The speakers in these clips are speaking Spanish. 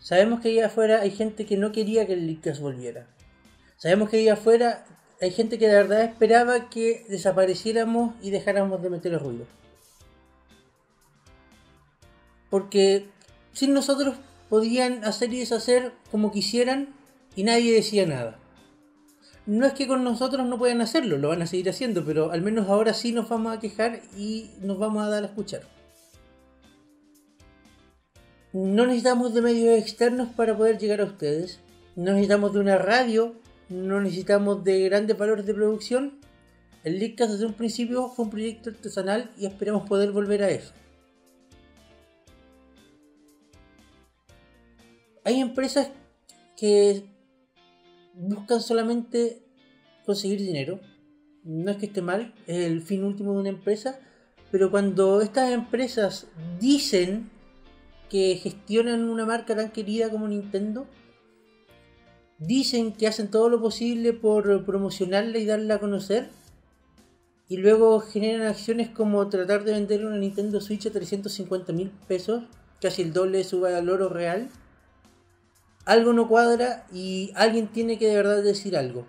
Sabemos que ahí afuera hay gente que no quería que el Leadcast volviera. Sabemos que ahí afuera hay gente que de verdad esperaba que desapareciéramos y dejáramos de meter el ruido. Porque sin nosotros podían hacer y deshacer como quisieran y nadie decía nada. No es que con nosotros no puedan hacerlo, lo van a seguir haciendo, pero al menos ahora sí nos vamos a quejar y nos vamos a dar a escuchar. No necesitamos de medios externos para poder llegar a ustedes. No necesitamos de una radio. No necesitamos de grandes valores de producción. El Leadcast desde un principio fue un proyecto artesanal y esperamos poder volver a eso. Hay empresas que buscan solamente conseguir dinero. No es que esté mal, es el fin último de una empresa. Pero cuando estas empresas dicen que gestionan una marca tan querida como Nintendo dicen que hacen todo lo posible por promocionarla y darla a conocer y luego generan acciones como tratar de vender una Nintendo Switch a 350 mil pesos, casi el doble de su valor real. Algo no cuadra y alguien tiene que de verdad decir algo.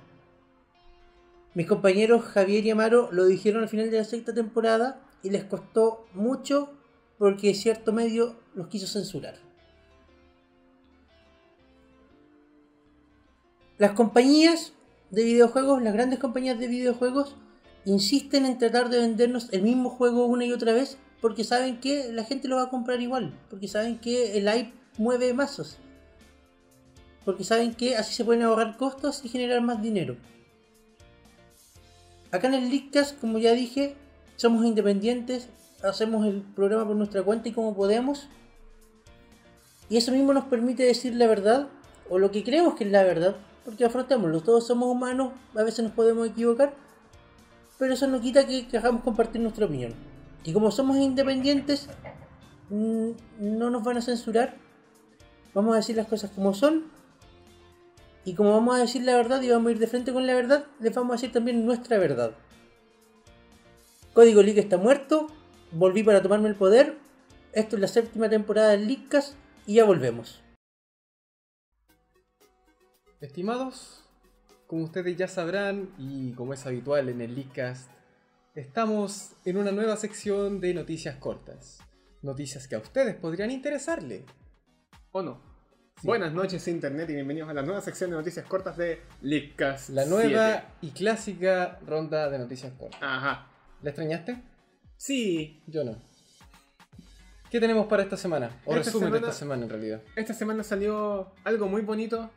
Mis compañeros Javier y Amaro lo dijeron al final de la sexta temporada y les costó mucho porque cierto medio los quiso censurar. Las compañías de videojuegos, las grandes compañías de videojuegos, insisten en tratar de vendernos el mismo juego una y otra vez porque saben que la gente lo va a comprar igual, porque saben que el hype mueve masas, porque saben que así se pueden ahorrar costos y generar más dinero. Acá en el Leakcast, como ya dije, somos independientes, hacemos el programa por nuestra cuenta y como podemos. Y eso mismo nos permite decir la verdad, o lo que creemos que es la verdad, porque afrontémoslo, todos somos humanos, a veces nos podemos equivocar, pero eso no quita que queramos compartir nuestra opinión. Y como somos independientes, mm, no nos van a censurar, vamos a decir las cosas como son, y como vamos a decir la verdad y vamos a ir de frente con la verdad, les vamos a decir también nuestra verdad. Código League está muerto, volví para tomarme el poder. Esto es la séptima temporada del Leadcast y ya volvemos. Estimados, como ustedes ya sabrán y como es habitual en el Leadcast, estamos en una nueva sección de noticias cortas. Noticias que a ustedes podrían interesarle. ¿O no? Buenas noches Internet y bienvenidos a la nueva sección de noticias cortas de Leadcast. La nueva y clásica ronda de noticias cortas. Ajá. ¿La extrañaste? Sí, Yo no. ¿Qué tenemos para esta semana? O Esta resumen de semana- esta semana en realidad. esta semana salió algo muy bonito.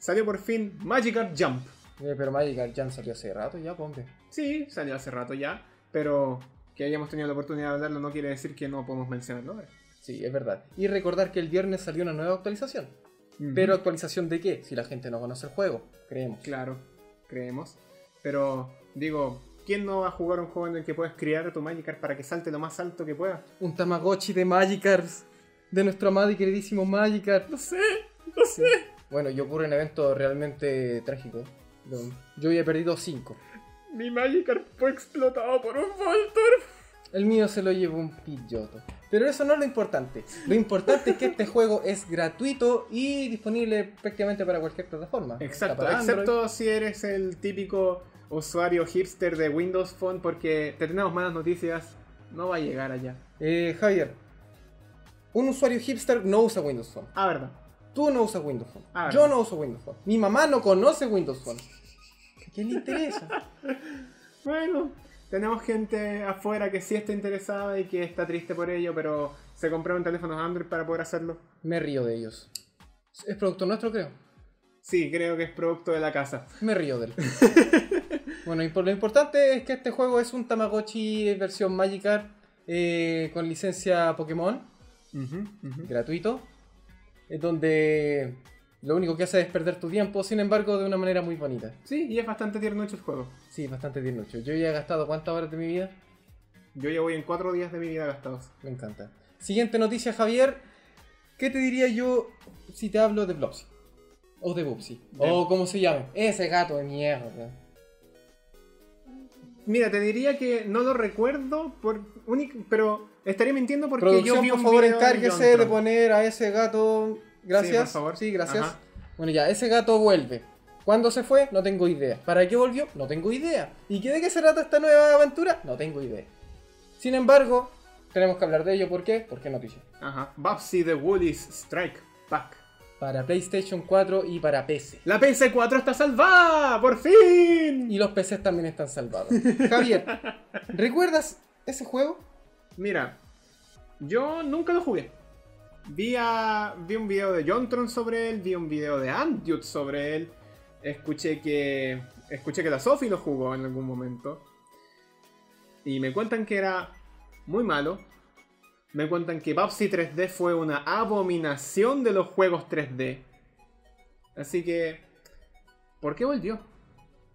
Salió por fin Magikarp Jump. Eh, pero Magic Jam salió hace rato ya, pompe. Sí, salió hace rato ya, pero que hayamos tenido la oportunidad de hablarlo no quiere decir que no podemos mencionarlo ahora. Sí, es verdad. Y recordar que el viernes salió una nueva actualización. Pero actualización de qué? Si la gente no conoce el juego, creemos. Claro, creemos. Pero digo, ¿quién no va a jugar un juego en el que puedes criar a tu Magikarp para que salte lo más alto que pueda? Un Tamagotchi de Magikarps. De nuestro amado y queridísimo Magikarp. No sé, no sé. Bueno, y ocurre un evento realmente trágico. Yo he perdido 5. Mi Magikarp fue explotado por un Voltorb. El mío se lo llevó un pilloto. Pero eso no es lo importante. Lo importante es que este juego es gratuito y disponible prácticamente para cualquier plataforma. Exacto, Android. excepto si eres el típico usuario hipster de Windows Phone porque te tenemos malas noticias, no va a llegar allá. Eh, Javier, un usuario hipster no usa Windows Phone. Ah, verdad. Tú no usas Windows Phone. Ah, Yo no uso Windows Phone. Mi mamá no conoce Windows Phone. ¿A quién le interesa? Bueno, tenemos gente afuera que sí está interesada y que está triste por ello, pero se compraron teléfonos Android para poder hacerlo. Me río de ellos. Es producto nuestro, creo. Sí, creo que es producto de la casa. Me río de él. bueno, y por lo importante es que este juego es un Tamagotchi versión Magikarp eh, con licencia Pokémon, gratuito, es donde lo único que hace es perder tu tiempo, sin embargo, de una manera muy bonita. Sí, y es bastante tierno hecho el juego. Sí, bastante tiernucho. Yo ya he gastado cuántas horas de mi vida. Yo ya voy en cuatro días de mi vida gastados. Me encanta. Siguiente noticia, Javier. ¿Qué te diría yo si te hablo de Blopsy? O de Bubsy. De- O como se llame. Ese gato de mierda. Mira, te diría que no lo recuerdo, por pero estaría mintiendo porque Producción, yo vi por favor, video encárguese de poner a ese gato Gracias. Sí, por favor. Sí, gracias. Ajá. Bueno, ya, ese gato vuelve. ¿Cuándo se fue? No tengo idea. ¿Para qué volvió? No tengo idea. ¿Y qué de qué se trata esta nueva aventura? No tengo idea. Sin embargo, tenemos que hablar de ello. ¿Por qué? Porque es noticia. Ajá. Babsy the Woolies Strike Back. Para PlayStation 4 y para PC. La PS4 está salvada, por fin. Y los PCs también están salvados. Javier, ¿recuerdas ese juego? Mira, yo nunca lo jugué. Vi, a- vi un video de Jontron sobre él, vi un video de Andyut sobre él. Escuché que escuché que la Sophie lo jugó en algún momento. Y me cuentan que era muy malo. Me cuentan que Babsy 3D fue una abominación de los juegos 3D. Así que ¿por qué volvió?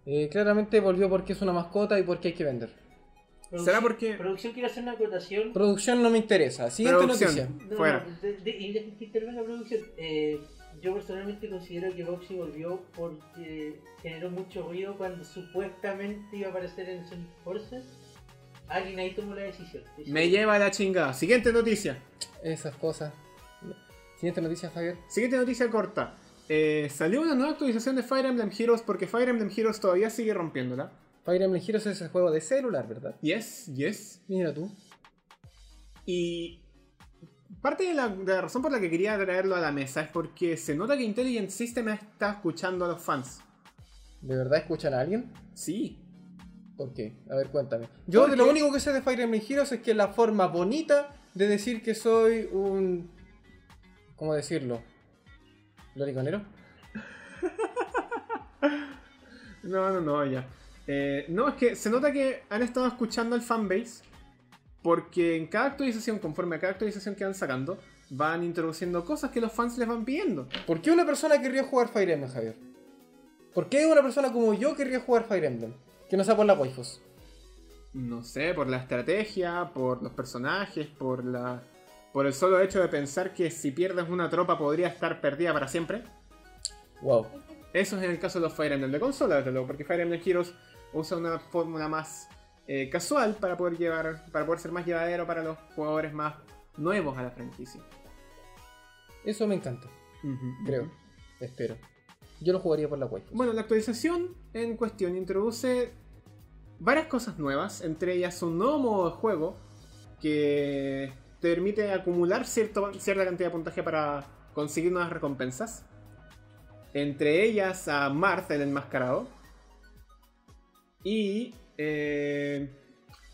Eh, claramente volvió porque es una mascota y porque hay que vender. ¿Será porque- Producción quiere hacer una acotación. Producción no me interesa. Siguiente Producción. noticia. No, Fuera. no, de, de, y deja que intervenga producción. Eh, yo personalmente considero que Boxy volvió porque generó mucho ruido cuando supuestamente iba a aparecer en Sonic Forces. Alguien ahí tomó la decisión. Me lleva a la chingada. Siguiente noticia. Esas cosas. Siguiente noticia, Javier. Siguiente noticia corta. Eh, salió una nueva actualización de Fire Emblem Heroes porque Fire Emblem Heroes todavía sigue rompiéndola. Fire Emblem Heroes es el juego de celular, ¿verdad? Yes, yes. Mira tú. Y parte de la, de la razón por la que quería traerlo a la mesa es porque se nota que Intelligent System está escuchando a los fans. ¿De verdad escuchan a alguien? Sí. ¿Por qué? A ver, cuéntame. Yo lo único que sé de Fire Emblem Heroes es que es la forma bonita de decir que soy un... ¿Cómo decirlo? ¿Loriconero? No, no, no, ya. Eh, no, es que se nota que han estado escuchando al fanbase porque en cada actualización, conforme a cada actualización que van sacando, van introduciendo cosas que los fans les van pidiendo. ¿Por qué una persona querría jugar Fire Emblem, Javier? ¿Por qué una persona como yo querría jugar Fire Emblem? Que no sea por la waifus. No sé, por la estrategia, por los personajes, por la. por el solo hecho de pensar que si pierdes una tropa podría estar perdida para siempre. Wow. Eso es en el caso de los Fire Emblem de consola, desde luego, porque Fire Emblem Heroes usa una fórmula más eh, casual para poder llevar. para poder ser más llevadero para los jugadores más nuevos a la franquicia. Eso me encanta, creo. Espero. Yo lo jugaría por la waifus. Bueno, la actualización en cuestión introduce varias cosas nuevas, entre ellas un nuevo modo de juego que te permite acumular cierta cantidad de puntaje para conseguir nuevas recompensas. Entre ellas a Marth, el enmascarado. Y eh,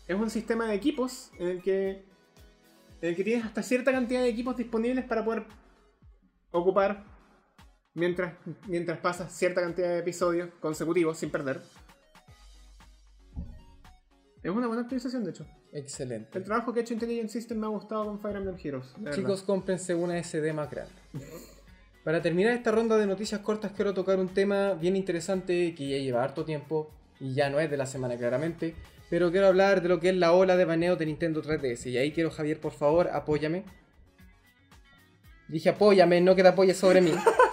es un sistema de equipos en el que tienes hasta cierta cantidad de equipos disponibles para poder ocupar mientras, mientras pasas cierta cantidad de episodios consecutivos sin perder. Es una buena actualización, de hecho. Excelente. El trabajo que ha hecho Intelligent System me ha gustado con Fire Emblem Heroes. Chicos, cómprense una SD más grande. Para terminar esta ronda de noticias cortas, quiero tocar un tema bien interesante que ya lleva harto tiempo y ya no es de la semana claramente, pero quiero hablar de lo que es la ola de baneo de Nintendo 3DS. Y ahí quiero, Javier, por favor, apóyame. Dije apóyame, no que te apoyes sobre mí.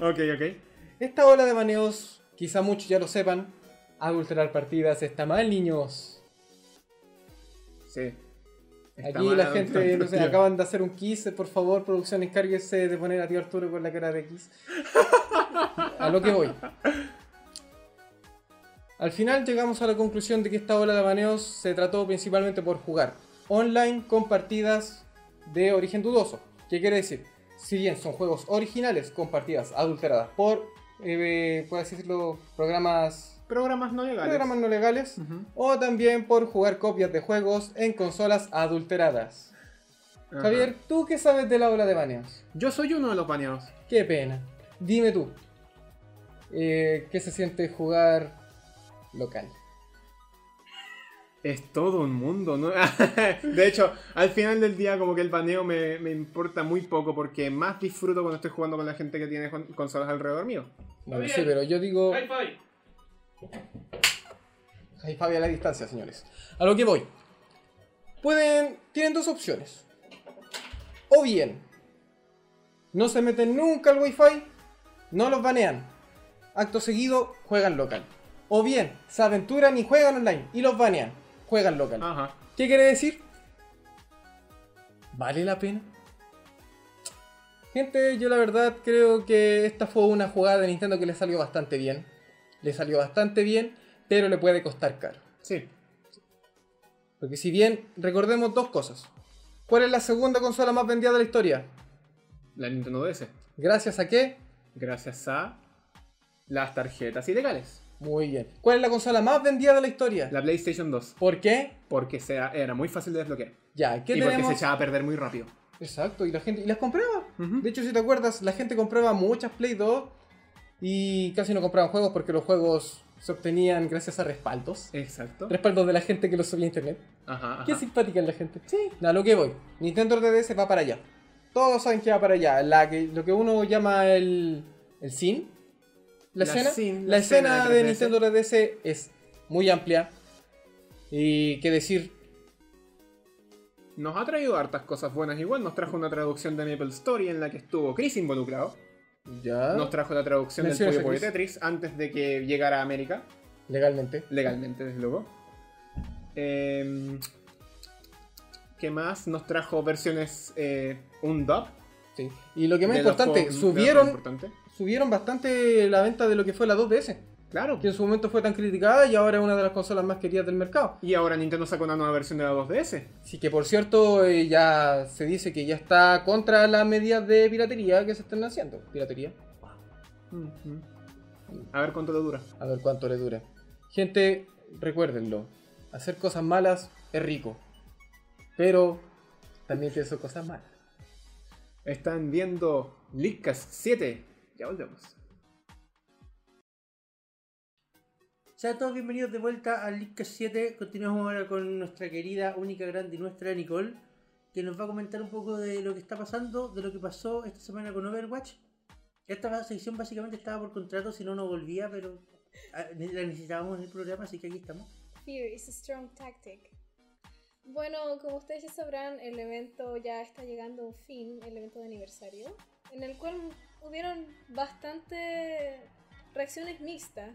Ok, ok. Esta ola de baneos, quizá muchos ya lo sepan, adulterar partidas está mal, niños. Sí. Está Aquí mal la gente, no sé, acaban de hacer un kiss, por favor, producción, encárguese de poner a tío Arturo con la cara de kiss. a lo que voy. Al final llegamos a la conclusión de que esta ola de baneos se trató principalmente por jugar online con partidas de origen dudoso. ¿Qué quiere decir? Si bien son juegos originales con partidas adulteradas por, eh, por así decirlo, programas Programas no legales. programas no legales o también por jugar copias de juegos en consolas adulteradas. Javier, ¿tú qué sabes de la ola de baneos? Yo soy uno de los baneados. Qué pena. Dime tú, eh, ¿qué se siente jugar local? Es todo un mundo, ¿no? de hecho, al final del día como que el baneo me, me importa muy poco porque más disfruto cuando estoy jugando con la gente que tiene con- consolas alrededor mío. Bueno, sí, pero yo digo... Hi-Fi. Ahí Fabi a la distancia, señores. A lo que voy. Pueden. Tienen dos opciones. O bien. No se meten nunca al wifi. No los banean. Acto seguido, juegan local. O bien, se aventuran y juegan online. Y los banean. Juegan local. Ajá. ¿Qué quiere decir? ¿Vale la pena? Gente, yo la verdad creo que esta fue una jugada de Nintendo que le salió bastante bien. Le salió bastante bien, pero le puede costar caro. Sí. Porque si bien, recordemos dos cosas. ¿Cuál es la segunda consola más vendida de la historia? La Nintendo DS. ¿Gracias a qué? Gracias a las tarjetas ilegales. Muy bien. ¿Cuál es la consola más vendida de la historia? La PlayStation 2. ¿Por qué? Porque sea, era muy fácil de desbloquear. Ya, ¿qué y porque se echaba a perder muy rápido. Exacto, y la gente. Y las compraba. De hecho, si te acuerdas, la gente compraba muchas Play 2 y casi no compraban juegos porque los juegos se obtenían gracias a respaldos. Exacto. Respaldos de la gente que los subía a internet. Ajá, ajá. Qué simpática es la gente. Sí. A lo que voy. Nintendo 3DS va para allá. Todos saben que va para allá. La que, lo que uno llama el, el scene. La, La escena. scene, la la escena escena de de 3DS. Nintendo 3DS es muy amplia. Y qué decir. Nos ha traído hartas cosas buenas igual. Nos trajo una traducción de Maple Story en la que estuvo Chris involucrado. Ya. Nos trajo la traducción del Puyo Puyo. Tetris antes de que llegara a América. Legalmente. Legalmente, desde luego. Em, ¿Qué más? Nos trajo versiones eh, un dub. Sí. Y lo que más importante, subieron. Subieron bastante la venta de lo que fue la 2DS. Claro. Que en su momento fue tan criticada y ahora es una de las consolas más queridas del mercado. Y ahora Nintendo sacó una nueva versión de la 2DS. Así que por cierto, eh, ya se dice que ya está contra las medidas de piratería que se están haciendo. Piratería. A ver cuánto te dura. A ver cuánto le dura. Gente, recuérdenlo. Hacer cosas malas es rico. Pero también pienso cosas malas. Están viendo Leadcast 7. Ya volvemos. Sean todos bienvenidos de vuelta al Leadcast 7. Continuamos ahora con nuestra querida, única, grande y nuestra Nicole, que nos va a comentar un poco de lo que está pasando, de lo que pasó esta semana con Overwatch. Esta sección básicamente estaba por contrato, si no, no volvía, pero ah, la necesitábamos en el programa, así que aquí estamos. Fear is a strong tactic. Bueno, como ustedes ya sabrán, el evento ya está llegando a un fin, el evento de aniversario, en el cual hubieron bastante reacciones mixtas.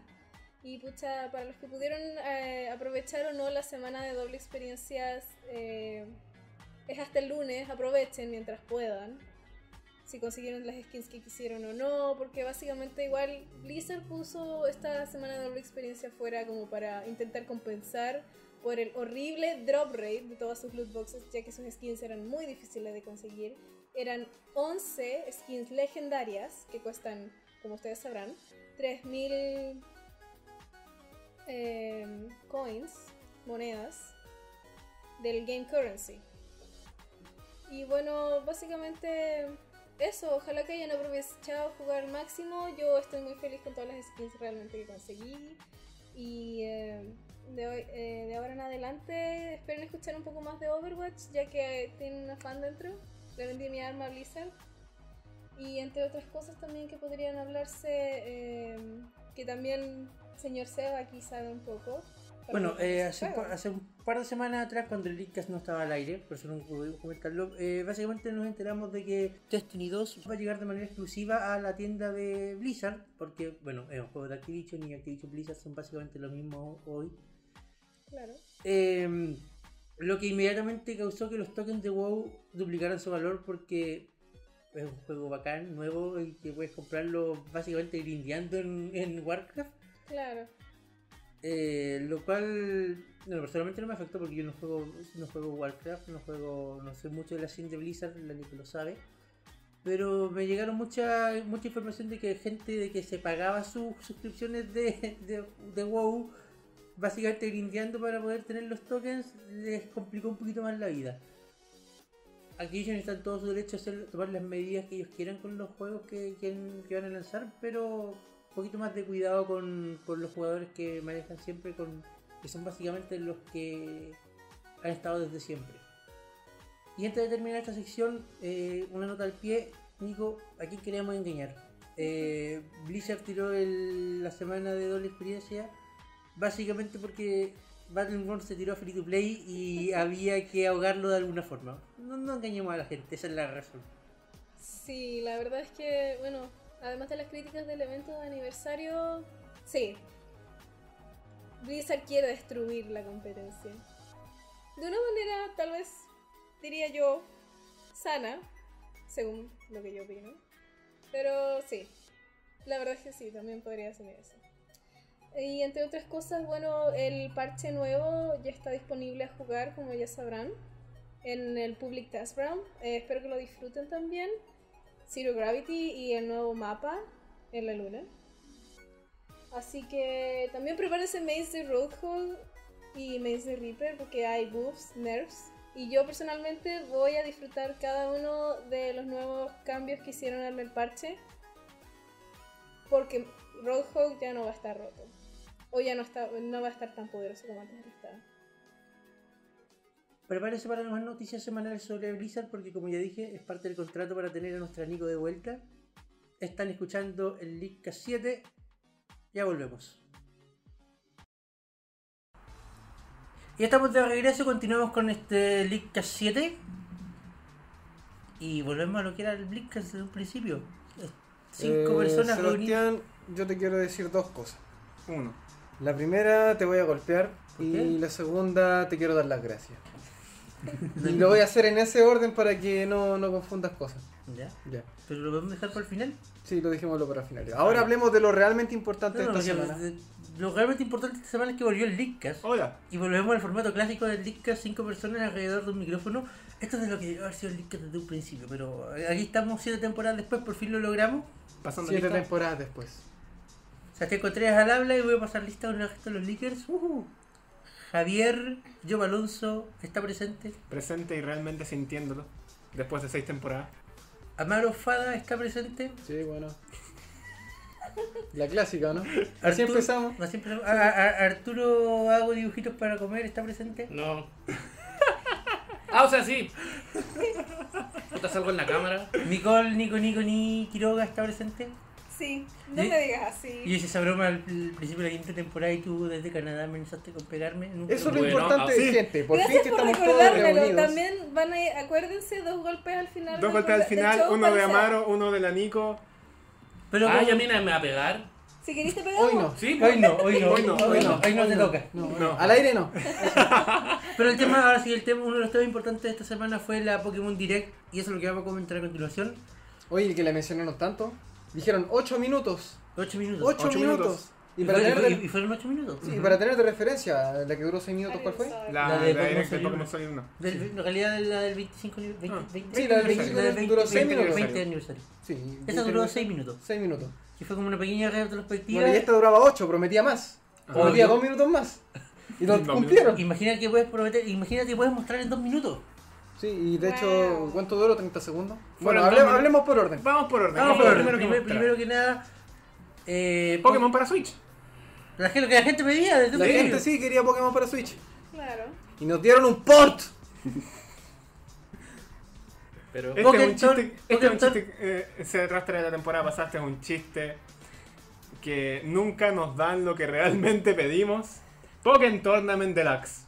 Y pucha, para los que pudieron eh, aprovechar o no la semana de doble experiencias, eh, es hasta el lunes, aprovechen mientras puedan. Si consiguieron las skins que quisieron o no, porque básicamente igual Blizzard puso esta semana de doble experiencia fuera como para intentar compensar por el horrible drop rate de todas sus loot boxes, ya que sus skins eran muy difíciles de conseguir. Eran 11 skins legendarias que cuestan, como ustedes sabrán, 3000 em, coins, monedas del game currency. Y bueno, básicamente eso, ojalá que hayan aprovechado jugar máximo. Yo estoy muy feliz con todas las skins realmente que conseguí. Y eh, de, hoy- eh, de ahora en adelante esperen escuchar un poco más de Overwatch, ya que tiene una fan dentro. Le vendí mi arma a Blizzard. Y entre otras cosas también que podrían hablarse, eh, que también señor Seba aquí sabe un poco. Bueno, eh, hace, un par- hace un par de semanas atrás, cuando el Leadcast no estaba al aire, por eso no pudimos comentarlo, eh, básicamente nos enteramos de que Destiny 2 va a llegar de manera exclusiva a la tienda de Blizzard, porque, bueno, es un juego de Activision y Activision Blizzard son básicamente lo mismo hoy. Claro. Eh, lo que inmediatamente causó que los tokens de WoW duplicaran su valor porque es un juego bacán, nuevo, y que puedes comprarlo básicamente grindeando en, en Warcraft. Claro. Eh, lo cual, bueno, personalmente no me afectó porque yo no juego, no juego Warcraft, no juego, no sé mucho de la scene de Blizzard, la que lo sabe. Pero me llegaron mucha, mucha información de que gente de que se pagaba sus suscripciones de, de, de WoW, básicamente grindeando para poder tener los tokens, les complicó un poquito más la vida. Activision está en todo su derecho a tomar las medidas que ellos quieran con los juegos que, que- que van a lanzar, pero un poquito más de cuidado con, los jugadores que manejan siempre, que son básicamente los que han estado desde siempre. Y antes de terminar esta sección, eh, una nota al pie, Nico, ¿a quién queríamos engañar? Eh, Blizzard tiró la semana de doble experiencia, básicamente porque Battleborn se tiró a free to play y había que ahogarlo de alguna forma. No, no engañemos a la gente, esa es la razón. Sí, la verdad es que, bueno, además de las críticas del evento de aniversario, sí. Blizzard quiere destruir la competencia. De una manera, tal vez, diría yo, sana. según lo que yo opino. Pero sí, la verdad es que sí, también podría asumir eso. Y entre otras cosas, bueno, el parche nuevo ya está disponible a jugar, como ya sabrán, en el Public Test Realm. Eh, espero que lo disfruten también. Zero Gravity y el nuevo mapa en la luna. Así que también prepárense Maze de Roadhog y Maze de Reaper porque hay buffs, nerfs. Y yo personalmente voy a disfrutar cada uno de los nuevos cambios que hicieron en el parche. Porque Roadhog ya no va a estar roto. O ya no, está, no va a estar tan poderoso como antes estaba. Prepárese para las noticias semanales sobre Blizzard porque como ya dije, es parte del contrato para tener a nuestro Nico de vuelta. Están escuchando el Leadcast 7. Ya volvemos. Y estamos de regreso, continuamos con este Leadcast 7. Y volvemos a lo que era el Blitzcast desde un principio. Cinco Eh, personas reunidas. Sebastián, yo te quiero decir dos cosas. Uno. La primera te voy a golpear ¿Por y qué? la segunda te quiero dar las gracias. y lo voy a hacer en ese orden para que no, no confundas cosas. Ya, Ya. pero lo podemos dejar para el final. Sí, lo dijimos para final. Ahora hablemos de lo realmente importante No, no, de esta semana. Lo realmente importante esta semana es que volvió el Leadcast. Hola. Y volvemos al formato clásico del Leadcast, cinco personas alrededor de un micrófono. Esto es de lo que debió haber sido el Leadcast desde un principio, pero aquí estamos siete temporadas después, por fin lo logramos. Pasando Siete lista. temporadas después. Sebastián Contreras al habla y voy a pasar lista con el resto de los Leakers. Ujú. Javier, Joe Alonso está presente. Presente y realmente sintiéndolo. Después de seis temporadas. Amaro Fada está presente. Sí, bueno. La clásica, ¿no? Así empezamos. así empezamos. A- a- a- Arturo hago dibujitos para comer, está presente. No. Ah, o sea, sí. Puta, salgo en la cámara. Nicole, Nico, Nico, ni Quiroga está presente. Sí, no me digas así. Y hice esa broma al, principio de la quinta temporada y tú desde Canadá me amenazaste con pegarme. Nunca Eso es lo Bueno, importante, sí. gente. Por fin Gracias que por estamos todos reunidos. También van a ir, acuérdense, dos golpes al final. Dos golpes al final, show, uno de. Amaro, uno de la Nico. Pero Ah, como- ya mira, me va a pegar. Si querés te pegamos. Hoy no. Sí, Hoy no, hoy no, Hoy no, hoy no, hoy no te toca. No, No. no. Al aire no. Pero el tema, ahora sí, el tema, uno de los temas importantes de esta semana fue la Pokémon Direct y eso es lo que vamos a comentar a continuación. Oye, que le mencionaron tanto. Dijeron 8 minutos. 8 minutos. 8 Ocho minutos. minutos. Y Y, para, fue- y tener y fueron 8 minutos. sí, y para tener de referencia, la que duró 6 minutos, ¿cuál fue? La, La la, de de Pokémon Sol Pokémon uno. Sol 1. Del- en realidad la del 25 ni- 20, Ah. 20, Sí, la del 20, 25 duró seis 20, minutos. 20 aniversario. Sí. Esa duró 6 minutos. 6 minutos. Y fue como una pequeña retrospectiva. Bueno, y esta duraba 8, prometía más. Prometía Obvio. 2 minutos más. Y lo cumplieron. Imagina que puedes prometer, imagina que puedes mostrar en 2 minutos. Sí, y de Wow. hecho, ¿cuánto duró? 30 segundos. Bueno, hablemos, por orden. Vamos por orden. Vamos ¿Qué por fue lo orden. primero que Primero, nada, eh, Pokémon para Switch. La gente, lo que la gente pedía desde La gente sí quería Pokémon para Switch. Claro. Y nos dieron un port. Pero. Este es un Pokémon- chiste, este es un Pokémon- chiste eh, se arrastra de la temporada pasada, este es un chiste que nunca nos dan lo que realmente pedimos. Pokémon Tournament Deluxe.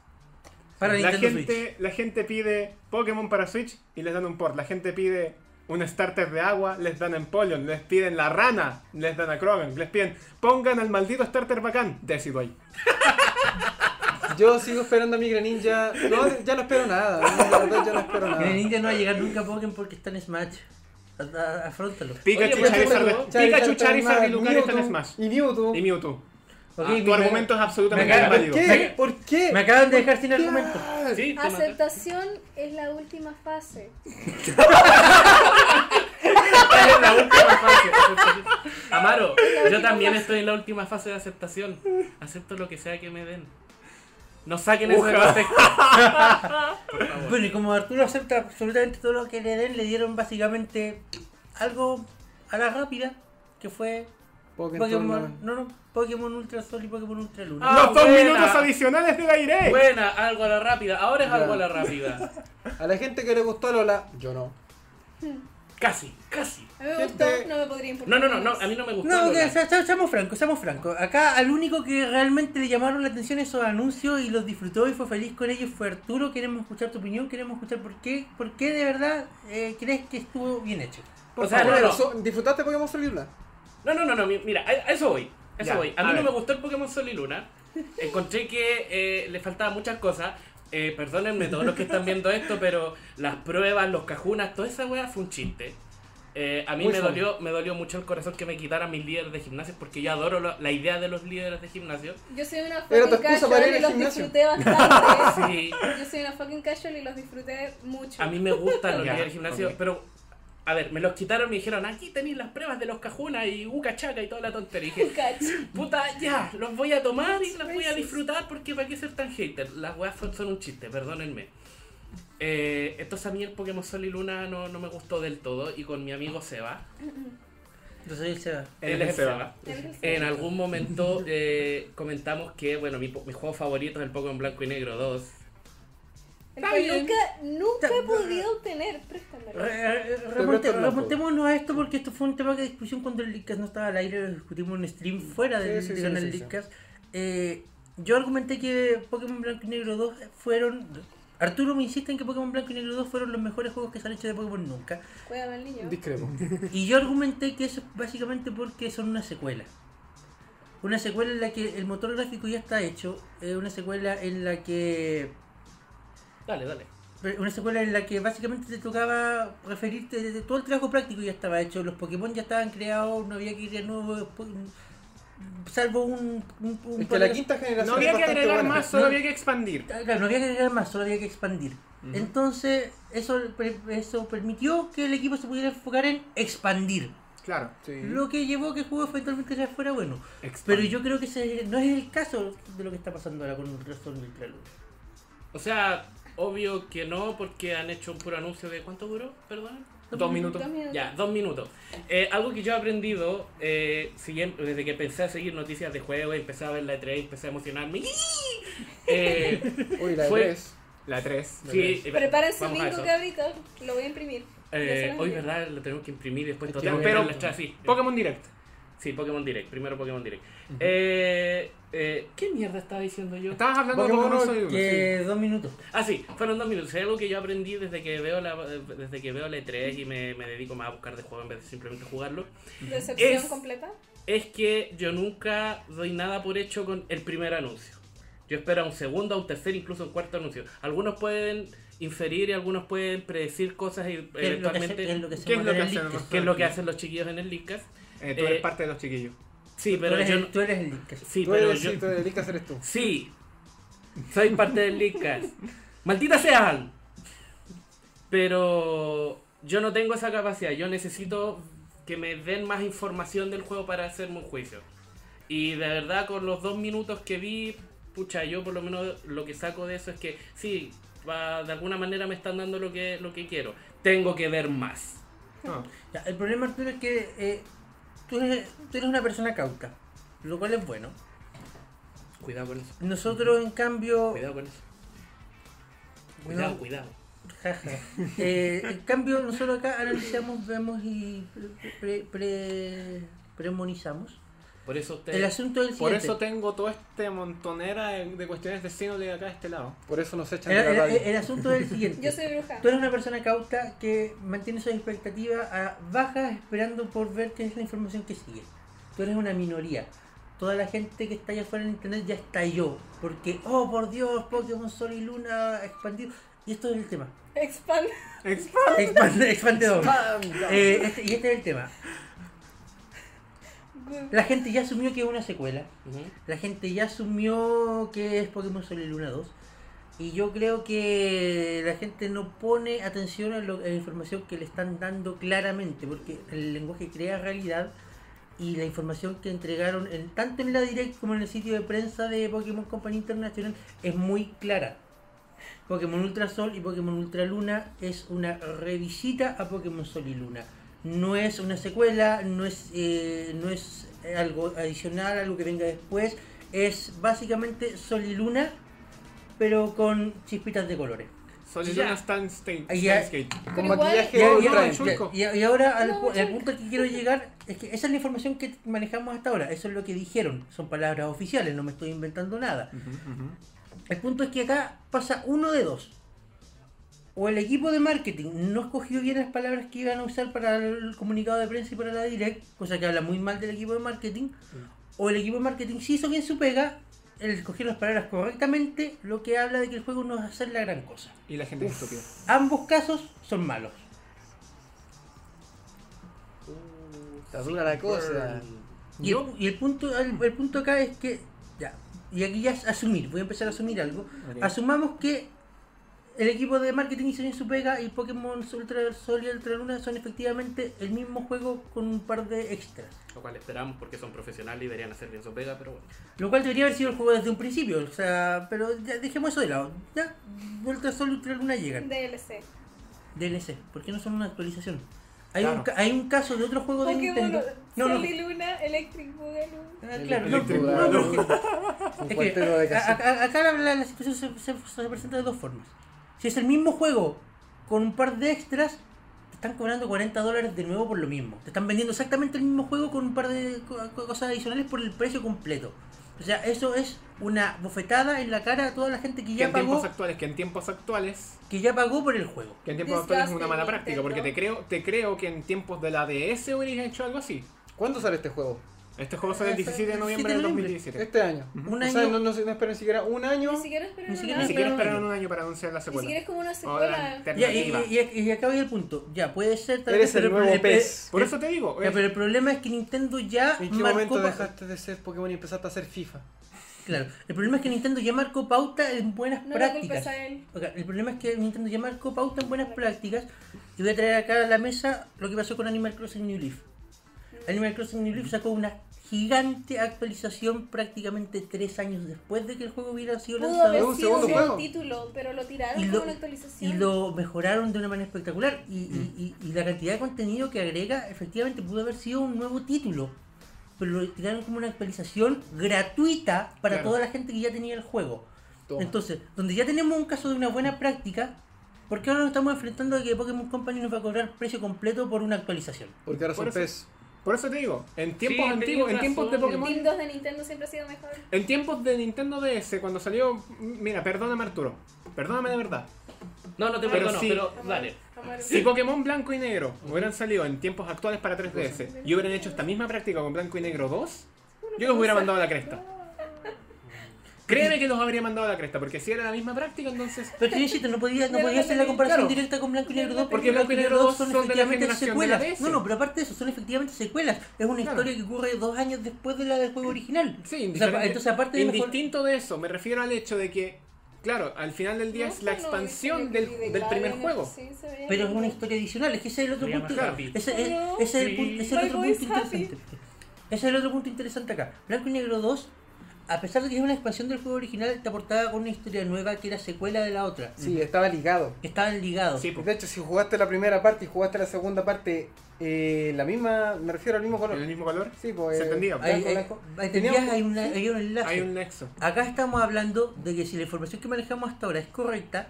Para la Nintendo gente, Switch. la gente pide Pokémon para Switch y les dan un port. La gente pide un starter de agua, les dan Empoleon. Les piden la rana, les dan a Krogan. Les piden pongan al maldito starter bacán. Decido ahí. Yo sigo esperando a mi Greninja. No, ya no espero nada. no, La verdad, ya no espero nada. Greninja no va a llegar nunca a Pokémon porque está en Smash. A- a- Afrontalo. Pikachu, Oye, Charizard, Pikachu, Charizard y Lucario están en Smash. Y Mewtwo. Y Mewtwo. Ah, tu me- argumento es absolutamente me acaba- ¿Por válido. qué? ¿Por qué? Me acaban de dejar sin argumento. Sí, maté. Aceptación es la última fase. Es la última fase. Amaro, última yo también fase. estoy en la última fase de aceptación. Acepto lo que sea que me den. No saquen ese contexto. Bueno, y como Arturo acepta absolutamente todo lo que le den, le dieron básicamente algo a la rápida, que fue Pokémon no, no, Pokémon Ultra Sol y Pokémon Ultra Luna. Ah, Los dos buena. minutos adicionales de la Direct. Buena, algo a la rápida. Ahora es Ya. algo a la rápida. A la gente que le gustó Lola, yo no. Casi, casi. A mí me Gente- gustó, no me podría importar. No, no, no, no, a mí no me gustó. No, Lola. que, se- se- seamos francos, seamos francos. Acá al único que realmente le llamaron la atención esos anuncios y los disfrutó y fue feliz con ellos fue Arturo. Queremos escuchar tu opinión, queremos escuchar por qué, por qué de verdad eh, crees que estuvo bien hecho. O sea, Primero, no, no. so- ¿Disfrutaste Pokémon Sol y Luna? No, no, no, no, mi- mira, a, eso voy. A eso Ya, voy. A a mí no me gustó el Pokémon Sol y Luna. Encontré que eh, le faltaban muchas cosas. eh, perdónenme todos los que están viendo esto, pero las pruebas, los cajunas, toda esa weá fue un chiste. Eh, a mí Muy me dolió, me dolió mucho el corazón que me quitaran mis líderes de gimnasio porque yo adoro lo- la idea de los líderes de gimnasio. Yo soy una fucking excusa para ir casual y los gimnasio. disfruté bastante. Sí, Yo soy una fucking casual y los disfruté mucho. a mí me gustan los líderes de gimnasio, ok. pero a ver, me los quitaron y me dijeron, aquí tenéis las pruebas de los cajunas y uca chaca y toda la tontería. Y dije, puta, ya, los voy a tomar y las voy a disfrutar porque para qué ser tan hater. Las weas son, son un chiste, perdónenme. Eh, entonces a mí el Pokémon Sol y Luna no, no me gustó del todo y con mi amigo Seba, Yo soy el Seba. él es el Seba. En algún momento eh, comentamos que, bueno, mi, mi juego favorito es el Pokémon Blanco y Negro 2. Nunca, nunca he Está- podido obtener. Remontémonos a esto porque esto fue un tema de discusión cuando el Leadcast no estaba al aire, lo discutimos en stream fuera del Sí, canal sí. Eh, yo argumenté que Pokémon Blanco y Negro 2 fueron... Arturo me insiste en que Pokémon Blanco y Negro 2 fueron los mejores juegos que se han hecho de Pokémon nunca. Cuídame al niño. Discrepo. Y yo argumenté que eso es básicamente porque son una secuela. Una secuela en la que el motor gráfico ya está hecho, eh, una secuela en la que Dale, dale. una secuela en la que básicamente te tocaba referirte de todo el trabajo práctico ya estaba hecho, los Pokémon ya estaban creados, no había que crear nuevos, po- salvo un, un, un Es que par la quinta generación No había que agregar buena. más, solo No. había que expandir. Claro, no había que agregar más, solo había que expandir. Entonces, eso, eso permitió que el equipo se pudiera enfocar en expandir. Claro. Sí. Lo que llevó a que el juego eventualmente ya fuera bueno. Expand. Pero yo creo que ese no es el caso de lo que está pasando ahora con el resto del Ultra Luna. O sea, obvio que no, porque han hecho un puro anuncio de cuánto duró, perdón. Dos minutos. Dos minutos. Ya, dos minutos. Eh, algo que yo he aprendido eh, siguiendo- desde que empecé a seguir noticias de juegos, empecé a ver la E3, empecé a emocionarme. Eh, Uy, la Fue- tres. La 3. sí, eh, Preparen su vamos a bingo, eso. cabritos. Lo voy a imprimir. Eh, hoy. ¿verdad? Lo tenemos que imprimir y después que pero- chas, sí. Pokémon Direct. Sí, Pokémon Direct. Primero Pokémon Direct. eh, eh, ¿Qué mierda estaba diciendo yo? Estabas hablando de Pokémon Sol y Luna, Que dos minutos. Ah, sí, fueron dos minutos. Es algo que yo aprendí desde que veo la desde que veo la E3 y me, me dedico más a buscar de juego en vez de simplemente jugarlo. Decepción Es- completa. Es que yo nunca doy nada por hecho con el primer anuncio. Yo espero a un segundo, a un tercer, incluso a un cuarto anuncio. Algunos pueden inferir y algunos pueden predecir cosas y ¿Qué es lo que, eventualmente qué es lo que hacen los chiquillos en el Leadcast. Eh, tú Eh, eres parte de los chiquillos. Sí, Tú pero eres, yo el- no- tú eres el Leadcast. Sí, Tú pero eres, yo sí, tú eres, Lickas eres tú. Sí, soy parte del Leadcast. ¡Maldita sean! Pero yo no tengo esa capacidad. Yo necesito que me den más información del juego para hacerme un juicio. Y de verdad, con los dos minutos que vi, pucha, yo por lo menos lo que saco de eso es que sí, va- de alguna manera me están dando lo que, lo que quiero. Tengo que ver más. No. Ya, el problema, Arturo, es que eh, tú, eres, tú eres una persona cauta, lo cual es bueno. Cuidado con eso. Nosotros, en cambio, Cuidado con eso. Cuidado, cuidado. Jaja. Eh, en cambio, nosotros acá analizamos, vemos y pre- pre- premonizamos. Por eso usted... El asunto es el Por siguiente. eso tengo toda esta montonera de de cuestiones de Xenoblade acá de este lado. Por eso nos echan el, de la el- radio. el asunto es el siguiente. Yo soy bruja. Tú eres una persona cauta que mantiene sus expectativas a bajas esperando por ver qué es la información que sigue. Tú eres una minoría. Toda la gente que está allá afuera en internet ya estalló. Porque, oh por Dios, Pokémon Sol y Luna expandido. Y esto es el tema. Expand. Expande, expandedor. Eh, este- y este es el tema. La gente ya asumió que es una secuela. La gente ya asumió que es Pokémon Sol y Luna 2. Y yo creo que la gente no pone atención a, lo- a la información que le están dando claramente, porque el lenguaje crea realidad y la información que entregaron en, tanto en la Direct como en el sitio de prensa de Pokémon Company International es muy clara. Pokémon Ultra Sol y Pokémon Ultra Luna es una revisita a Pokémon Sol y Luna. No es una secuela, no es, eh, no es algo adicional, algo que venga después. Es básicamente Sol y Luna, pero con chispitas de colores. Sol y Ya. Luna. Skate. Con maquillaje Y, ahora al, No, pu- al chulco. punto que quiero llegar es que esa es la información que manejamos hasta ahora. Eso es lo que dijeron. Son palabras oficiales, no me estoy inventando nada. El punto es que acá pasa uno de dos. O el equipo de marketing no escogió bien las palabras que iban a usar para el comunicado de prensa y para la direct, cosa que habla muy mal del equipo de marketing. O el equipo de marketing sí hizo bien su pega, él escogió las palabras correctamente, lo que habla de que el juego no va a hacer la gran cosa. Y la gente es estúpida. Ambos casos son malos. Está dura la cosa. Y, el, y el punto el, el punto acá es que, ya, y aquí ya es asumir, voy a empezar a asumir algo. Asumamos que el equipo de marketing hizo bien su pega y Pokémon Ultra Sol y Ultra Luna son efectivamente el mismo juego con un par de extras. Lo cual esperamos porque son profesionales y deberían hacer bien su pega, pero bueno. Lo cual debería haber sido el juego desde un principio, o sea, pero ya dejemos eso de lado. Ya, Ultra Sol y Ultra Luna llegan. DLC. DLC, ¿por qué no son una actualización? Hay, Claro. un, hay un caso de otro juego de Nintendo. No, no, Sol y Luna, Electric Boogaloo. Ah, claro, Electric no, Es que a- a- acá la situación se, se- se presenta de dos formas. Si es el mismo juego con un par de extras, te están cobrando 40 dólares de nuevo por lo mismo. Te están vendiendo exactamente el mismo juego con un par de co- co- cosas adicionales por el precio completo. O sea, eso es una bofetada en la cara a toda la gente que Que ya en tiempos pagó, actuales, que en tiempos actuales, que ya pagó por el juego. que en tiempos actuales es una mala práctica, porque te creo, te creo que en tiempos de la DS hubieras hecho algo así. ¿Cuándo sale este juego? Este juego sale el Eh, 17 de el noviembre 17 del de noviembre. 2017. Este año. Un O año. sea, no, no, no esperen siquiera un año. Ni siquiera esperaron Ni siquiera nada. Ni siquiera esperaron un año para anunciar la Ni secuela. siquiera es como una O la secuela. Ya, y, y, y- y acá viene el punto. Ya, puede ser tal Eres vez, el nuevo pez. Por eso te digo, Ya, pero el problema es que Nintendo ya ¿En qué marcó momento dejaste de ser Pokémon y empezaste a hacer FIFA? Claro, el problema es que Nintendo ya marcó pauta en buenas No prácticas. culpes a él. Ok, el problema es que Nintendo ya marcó pauta en buenas prácticas y voy a traer acá a la mesa lo que pasó con Animal Crossing New Leaf. Animal Crossing New Leaf sacó una gigante actualización prácticamente tres años después de que el juego hubiera sido Pudo lanzado haber un sido segundo un juego. nuevo título, pero lo tiraron Y como lo- una y actualización. lo mejoraron de una manera espectacular y, y- y- y la cantidad de contenido que agrega efectivamente pudo haber sido un nuevo título pero lo tiraron como una actualización gratuita para Claro. toda la gente que ya tenía el juego Toma. entonces donde ya tenemos un caso de una buena práctica ¿por qué ahora nos estamos enfrentando a que Pokémon Company nos va a cobrar precio completo por una actualización? Porque ahora Por son eso- pez. Por eso te digo, en tiempos Sí, antiguos, en tiempos de razón. El Pokémon, 2 de Nintendo siempre ha sido mejor. en tiempos de Nintendo DS, cuando salió, mira, perdóname Arturo, perdóname de verdad. No, no te Pero perdono, sí. pero dale. Si Pokémon Blanco y Negro hubieran salido en tiempos actuales para 3DS y hubieran hecho esta misma práctica con Blanco y Negro 2, yo los hubiera mandado a la cresta. Créeme que los habría mandado a la cresta, porque si era la misma práctica, entonces. Pero te insisto, no podía, no podía hacer la comparación claro. directa con Blanco y Negro 2 Porque Blanco y Negro 2 son son de la efectivamente secuelas. No, no, pero aparte de eso, son efectivamente secuelas. Es una Claro. historia que ocurre dos años después de la del juego original. Sí, O sea, entonces aparte de mejor- indistinto de eso, me refiero al hecho de que, claro, al final del día No, es la expansión no, del, del primer juego. sí, Pero es una historia adicional, es que ese es el otro punto. Ese, es- No. ese es el, punto, ese es el otro punto interesante. Ese es el otro punto interesante acá. Blanco y Negro 2, a pesar de que es una expansión del juego original, te aportaba con una historia nueva que era secuela de la otra. Sí, estaba ligado. Estaban ligados. Sí, po. De hecho, si jugaste la primera parte y jugaste la segunda parte, eh, la misma, me refiero al mismo ¿En el color. mismo color? Sí, pues. Se eh, entendía. Blanco, blanco. Teníamos- tenías- hay, una- hay un enlace. Hay un nexo. Acá estamos hablando de que si la información que manejamos hasta ahora es correcta,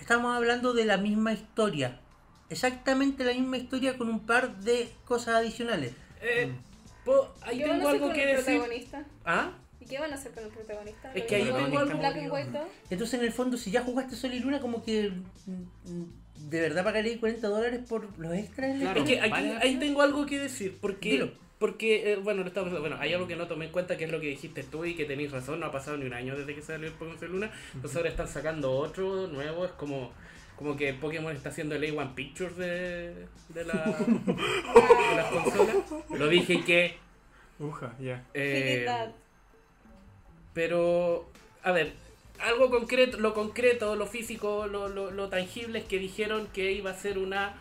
estamos hablando de la misma historia. Exactamente la misma historia con un par de cosas adicionales. Eh, po- ahí ¿Qué van a tengo algo que el decir. protagonista? ¿Ah? ¿Y qué van a hacer con el protagonista? Es ¿Lo que ahí tengo algo- Black and White 2? Entonces, en el fondo, si ya jugaste Sol y Luna, como que mm, de verdad pagaré 40 dólares por los extras. Claro. Es que aquí, Vale. ahí tengo algo que decir, porque, Dilo. porque eh, bueno, lo estaba pensando, bueno, hay algo que no tomé en cuenta, que es lo que dijiste tú y que tenéis razón, no ha pasado ni un año desde que salió el Pokémon Sol Luna, entonces ahora están sacando otro nuevo, es como, como que Pokémon está haciendo el A1 Pictures de, de, la, de las consolas. Lo dije que... Uja, ya. eh. Pero, a ver, algo concreto, lo concreto, lo físico, lo, lo, lo tangible es que dijeron que iba a ser una.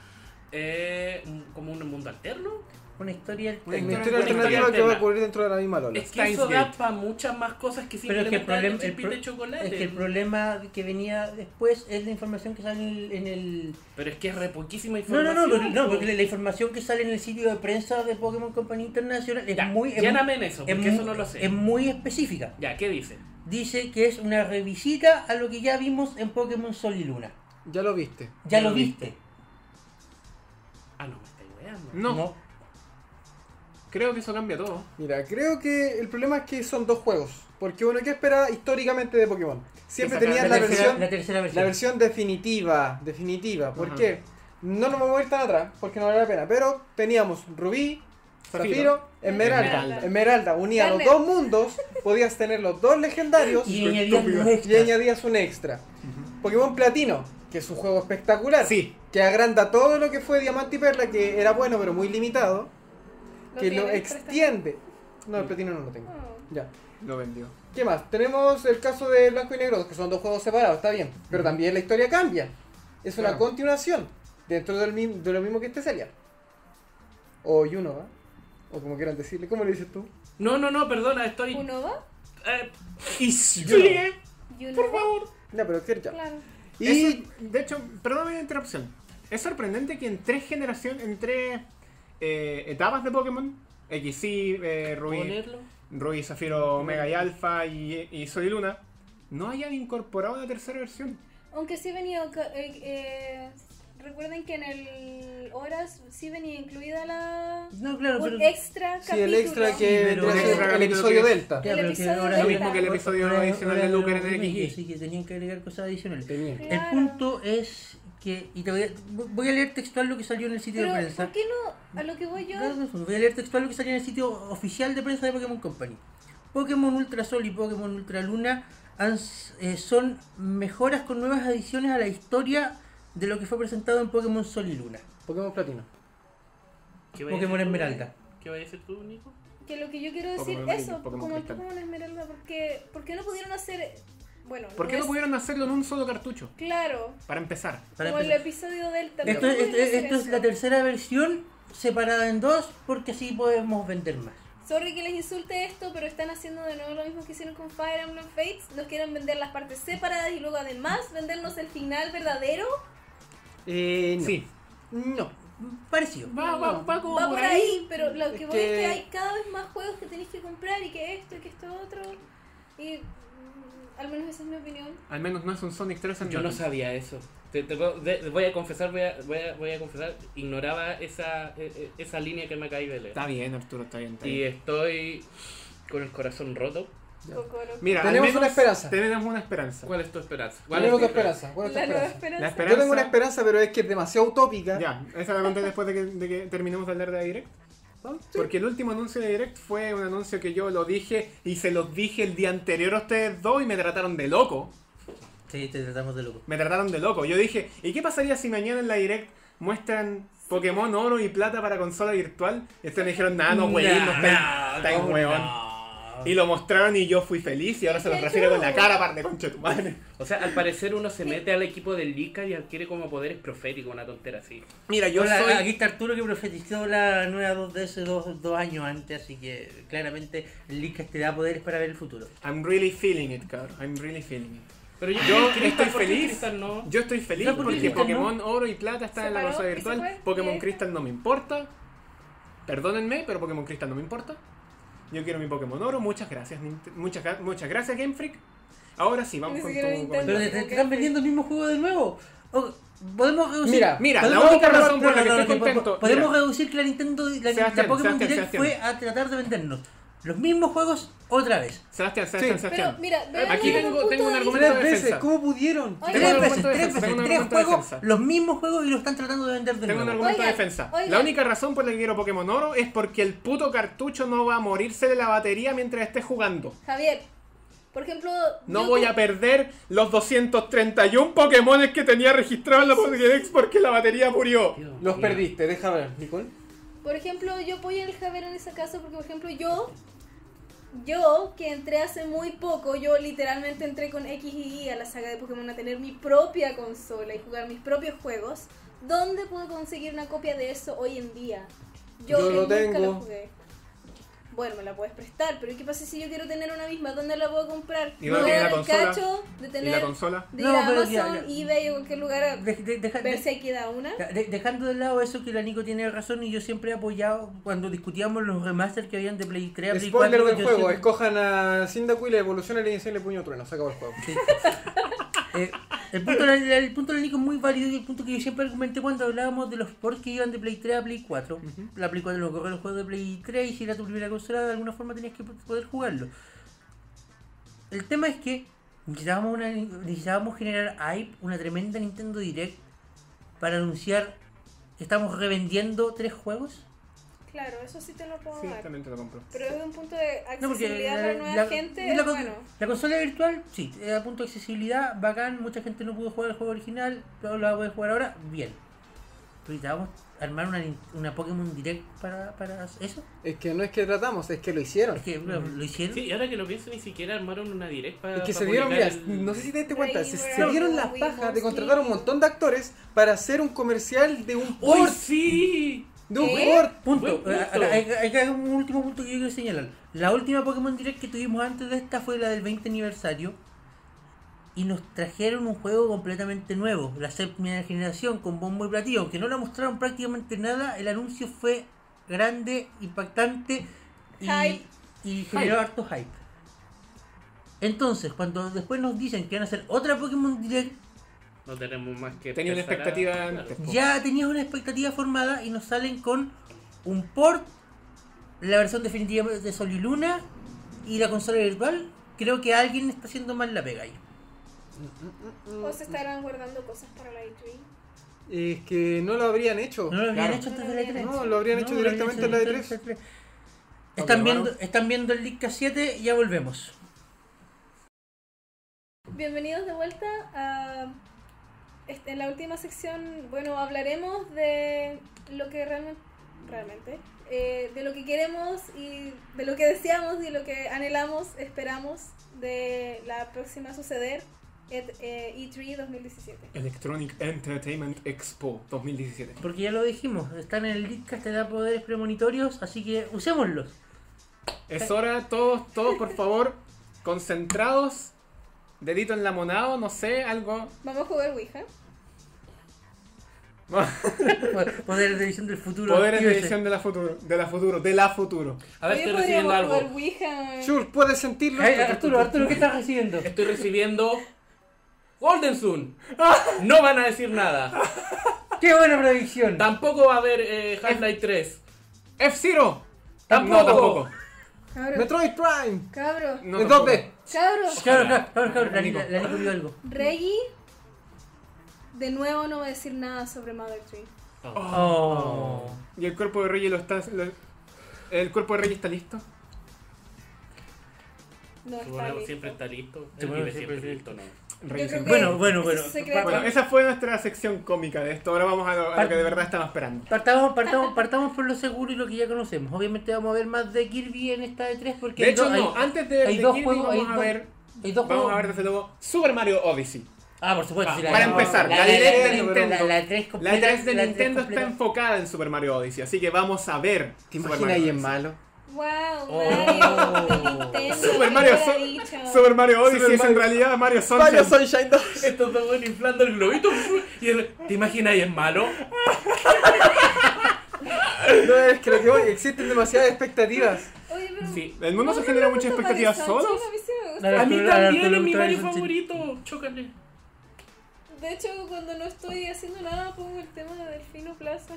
Eh, como un mundo alterno. Una historia Una alternativa que va a ocurrir dentro de la misma lola. Es que eso da para muchas más cosas que Pero es que el simplemente problema, el, pro- de chocolate. es que el problema que venía después es la información que sale en el... en el- Pero es que es re poquísima No, información. no, no, no, po. porque la, información que sale en el sitio de prensa de Pokémon Company International es Ya, muy... es lléname en eso, es porque eso no lo sé. Es muy específica. Ya, ¿qué dice? Dice que es una revisita a lo que ya vimos en Pokémon Sol y Luna. Ya lo viste. Ya Ya lo lo viste. Ah, no, me estáis weando. No, creo que eso cambia todo. Mira, creo que el problema es que son dos juegos. Porque uno, ¿qué espera históricamente de Pokémon? Siempre tenías La, la, tercera, versión, la tercera versión. la versión definitiva. Definitiva. ¿Por qué? No nos vamos a ir tan atrás, porque no vale la pena. Pero teníamos Rubí, Zafiro, Esmeralda. Esmeralda. Esmeralda unía los dos mundos, podías tener los dos legendarios Y añadías un extra. Pokémon Platino, que es un juego espectacular, Sí. que agranda todo lo que fue Diamante y Perla, que era bueno pero muy limitado, ¿Lo que lo extiende. No, el Platino no lo tengo. Oh. Ya. Lo vendió. ¿Qué más? Tenemos el caso de Blanco y Negro, que son dos juegos separados, está bien. Pero también la historia cambia. Es una Claro. continuación dentro del mi- de lo mismo que este Celia. O Yuno, ¿va? O como quieran decirle. ¿Cómo le dices tú? No, no, no, perdona, estoy. ¿Unova? eh, Sigue. ¿Unova? por favor. Ya, pero. Claro. Y Eso- de hecho, perdóname la interrupción. Es sorprendente que en tres generaciones, en tres eh, etapas de Pokémon, XY, eh, Rubí. Rubí, Zafiro, Omega y Alpha y, y Sol y Luna, no hayan incorporado la tercera versión. Aunque sí venía. eh, eh, recuerden que en el Horas sí venía incluida la. No, claro, un pero. extra sí, capítulo. el extra que Sí, pero- El el capítulo episodio que Delta. Ya, El que episodio ahora- Lo mismo que el episodio ahora- adicional ahora de Luke en el XY. Sí, que tenían que agregar cosas adicionales. Tenía. El Claro. punto es que. Y te voy a, voy a leer textual lo que salió en el sitio Pero, de prensa. ¿por qué no? A lo que voy yo. No, Voy a leer textual lo que salió en el sitio oficial de prensa de Pokémon Company. Pokémon Ultra Sol y Pokémon Ultra Luna han eh, son mejoras con nuevas adiciones a la historia de lo que fue presentado en Pokémon Sol y Luna. Pokémon Platino. ¿Qué vaya a Pokémon? Esmeralda. ¿Qué vaya a decir tú, Nico? Que lo que yo quiero decir, Pokémon eso, Pokémon como el. Pokémon Esmeralda, porque, ¿por qué no pudieron hacer. Bueno, ¿Por qué no es- pudieron hacerlo en un solo cartucho? Claro, Para empezar. Para como el empezar. episodio Delta. Esto, ¿por es- qué esto, esto es la tercera versión separada en dos porque así podemos vender más. Sorry que les insulte esto, pero están haciendo de nuevo lo mismo que hicieron con Fire Emblem Fates. Nos quieren vender las partes separadas y luego además vendernos el final verdadero. Eh, no. Sí. No. Parecido. Va, va, va como Va por ahí. ahí, pero lo que voy es que- hay cada vez más juegos que tenéis que comprar y que esto y que esto otro. Y al menos esa es mi opinión. Al menos no es un Sonic 3 en Yo no sabía eso. Te- te de- voy a confesar, voy a, voy a, voy a confesar, ignoraba esa, e- e- esa línea que me acabé de leer. Está bien, Arturo, está bien. está Y bien. estoy con el corazón roto. Mira, Tenemos menos una esperanza. Tenemos una esperanza. ¿Cuál es tu esperanza? ¿Cuál Tenemos es tu esperanza. ¿Cuál es tu esperanza? esperanza. La esperanza. Yo tengo una esperanza, pero es que es demasiado utópica. Ya, esa la conté después de que, de que terminemos de hablar de Direct. Porque el último anuncio de Direct fue un anuncio que yo lo dije y se los dije el día anterior a ustedes dos y me trataron de loco. Sí, te tratamos de loco. Me trataron de loco. Yo dije, ¿y qué pasaría si mañana en la Direct muestran Pokémon oro y plata para consola virtual? Y ustedes me dijeron, nah, no, güey, no, estáis- estáis ¿cómo hueón. no? Y lo mostraron y yo fui feliz y ahora se los refiero con la cara aparte, concha de tu madre. O sea, al parecer uno se mete al equipo del Lica y adquiere como poderes proféticos, una tontera así. Mira, yo Hola, soy... Aquí está Arturo que profetizó la nueva 2DS dos, dos años antes, así que claramente el Link te da poderes para ver el futuro. I'm really feeling it, cabrón. I'm really feeling it. Pero yo, Yo estoy ¿por qué feliz. Crystal no? Yo estoy feliz ¿Sabes por qué porque Crystal Pokémon no? Oro y Plata está Se en la consola virtual. Pokémon. Crystal no me importa. Perdónenme, pero Pokémon Crystal no me importa. Yo quiero mi Pokémon Oro. Muchas gracias, Nint- muchas, muchas gracias, Game Freak. Ahora sí, vamos Ni con tu siquiera Nintendo. Pero comentario. te, te están vendiendo el mismo juego de nuevo. O- podemos reducir. Mira, Mira, la podemos- única razón por la que no, estoy contento. Podemos mira, reducir que la Nintendo, la, la Sebastián, Pokémon Sebastián, Direct Sebastián. fue a tratar de vendernos los mismos juegos otra vez. Sebastián, Sebastián, Sí. Sebastián. Pero mira, Aquí tengo- tengo un argumento de Tres veces, defensa. ¿cómo pudieron? Oigan, Tres veces, tres defensa, veces, tres de juegos, los mismos juegos y lo están tratando de vender de Tengo un argumento de defensa. oigan. La única razón por la que quiero Pokémon Oro es porque el puto cartucho no va a morirse de la batería mientras esté jugando. Javier, por ejemplo. No voy a perder los 231 Pokémon que tenía registrado en la Pokédex porque la batería murió. Dios Los perdiste, deja ver, Nicole. Por ejemplo, yo apoyo al Javier en ese caso porque, por ejemplo, yo, yo que entré hace muy poco, yo literalmente entré con X y Y a la saga de Pokémon a tener mi propia consola y jugar mis propios juegos. ¿Dónde puedo conseguir una copia de eso hoy en día? Yo que lo nunca tengo. jugué. Bueno, me la puedes prestar, pero ¿y qué pasa si yo quiero tener una misma? ¿Dónde la puedo comprar? ¿Y voy a el cacho de ¿Y tener la consola? de No, ir a pero Amazon, ya, ya. eBay o cualquier lugar a De- de- deja- ver de- si queda una. de- dejando de lado eso que la Nico tiene razón y yo siempre he apoyado cuando discutíamos los remasters que habían de Play 3 a Play Spoiler 4, del juego, siempre- escojan a y evoluciona y le puño trueno, se acabó el juego. Sí. Eh, el, punto, de la- el punto Nico es muy válido y el punto que yo siempre argumenté cuando hablábamos de los ports que iban de Play 3 a Play 4. La Play 4 lo corre los juegos de Play 3 y si era tu primera consola de alguna forma tenías que poder jugarlo. El tema es que necesitábamos, una, necesitábamos generar hype, una tremenda Nintendo Direct para anunciar que estamos revendiendo tres juegos. Claro, eso sí te lo puedo Sí, dar. también te lo compro. Pero desde un punto de No, porque accesibilidad la, para nueva la- gente, la es bueno. la consola virtual, sí, eh, a punto de accesibilidad, bacán, mucha gente no pudo jugar el juego original, pero la puede jugar ahora, bien. Pero ahorita vamos a armar una, una Pokémon Direct para, para eso. Es que no es que tratamos, es que lo hicieron. Es que lo hicieron. Sí, y ahora que lo pienso, ni siquiera armaron una direct para. Es que para se dieron, mira, el- no sé si te diste cuenta, se, dieron la We paja de contratar a un montón de actores para hacer un comercial de un ¡Uy, port. sí! De un port. Punto. Eh. Hay, hay- hay un último punto que yo quiero señalar. La última Pokémon Direct que tuvimos antes de esta fue la del 20 aniversario. Y nos trajeron un juego completamente nuevo, la séptima generación con bombo y platillo. Aunque no la mostraron prácticamente nada, el anuncio fue grande, impactante y, Hype. y generó harto hype. Entonces, cuando después nos dicen que van a hacer otra Pokémon Direct, No tenemos más que. Tenía una a- expectativa claro. antes. ya tenías una expectativa formada y nos salen con un port, la versión definitiva de Sol y Luna y la consola virtual. Creo que alguien está haciendo mal la pega ahí. O se estarán guardando cosas para la E3. Es que no lo habrían hecho. No lo habían Claro. hecho antes de la habían E3. No, lo habrían hecho habían directamente hecho en la directamente E3. en la E3. Están Ok, viendo, están viendo el League K7 ya volvemos. Bienvenidos de vuelta a en la última sección. Bueno, hablaremos de lo que realmente, realmente, eh, de lo que queremos y de lo que deseamos y lo que anhelamos, esperamos de la próxima suceder et- eh, E3 2017. Electronic Entertainment Expo 2017. Porque ya lo dijimos, están en el K, te da poderes premonitorios, así que usémoslos. Es hora, todos, todos por favor, concentrados, dedito en la monada, no sé, algo. Vamos a jugar Ouija. Poderes de visión del futuro. Poderes de edición de la futuro, de la futuro, de la futuro. A ver, estoy recibiendo algo. jugar Ouija. Sure, puedes sentirlo. Ay, Arturo, Arturo, ¿qué estás recibiendo? Estoy recibiendo. Golden Sun. No van a decir nada. ¡Qué buena predicción! Tampoco va a haber eh, Half-Life 3. F-Zero. Tampoco. No, tampoco. Metroid Prime. cabros, No, en. 2D. cabros. Claro, claro, claro, claro, la, Nico. la, la Nico vio algo. Reggie de nuevo no va a decir nada sobre Mother Tree. Oh. Y el cuerpo de Reyes lo está. lo- el cuerpo de Reyes está listo. No está listo. siempre está listo. El bueno, siempre siempre listo, no. Bueno, bueno, bueno. Bueno, esa fue nuestra sección cómica de esto. Ahora vamos a lo, a lo que de verdad estamos esperando. Partamos, partamos, partamos por lo seguro y lo que ya conocemos. Obviamente vamos a ver más de Kirby en esta E3 porque De hecho, dos- no, hay- antes de, hay de dos Kirby juegos, hay vamos a dos- ver. hay dos Vamos a ver desde luego Super Mario Odyssey. Ah, por supuesto. Ah, sí, la- para la- empezar, la la- Direct de la- Nintendo. La, la 3 La completa. 3 de la Nintendo está enfocada en Super Mario Odyssey, así que vamos a ver. ¿Te imaginas ahí en malo? Wow, Oh. Mario Nintendo. Super Mario, ¿quién lo Su- hubiera dicho? Super Mario Odyssey Super es en Mario- realidad Mario Sunshine. Mario Sunshine 2. Estos dos buenos inflando el globito. Y el- ¿Te imaginas ahí es malo? No, es que lo que voy, existen demasiadas expectativas. Oye, pero Sí. El mundo se genera muchas expectativas solos. A mí también es mi Mario favorito. Chócale. De hecho, cuando no estoy haciendo nada, pongo el tema de Delfino Plaza.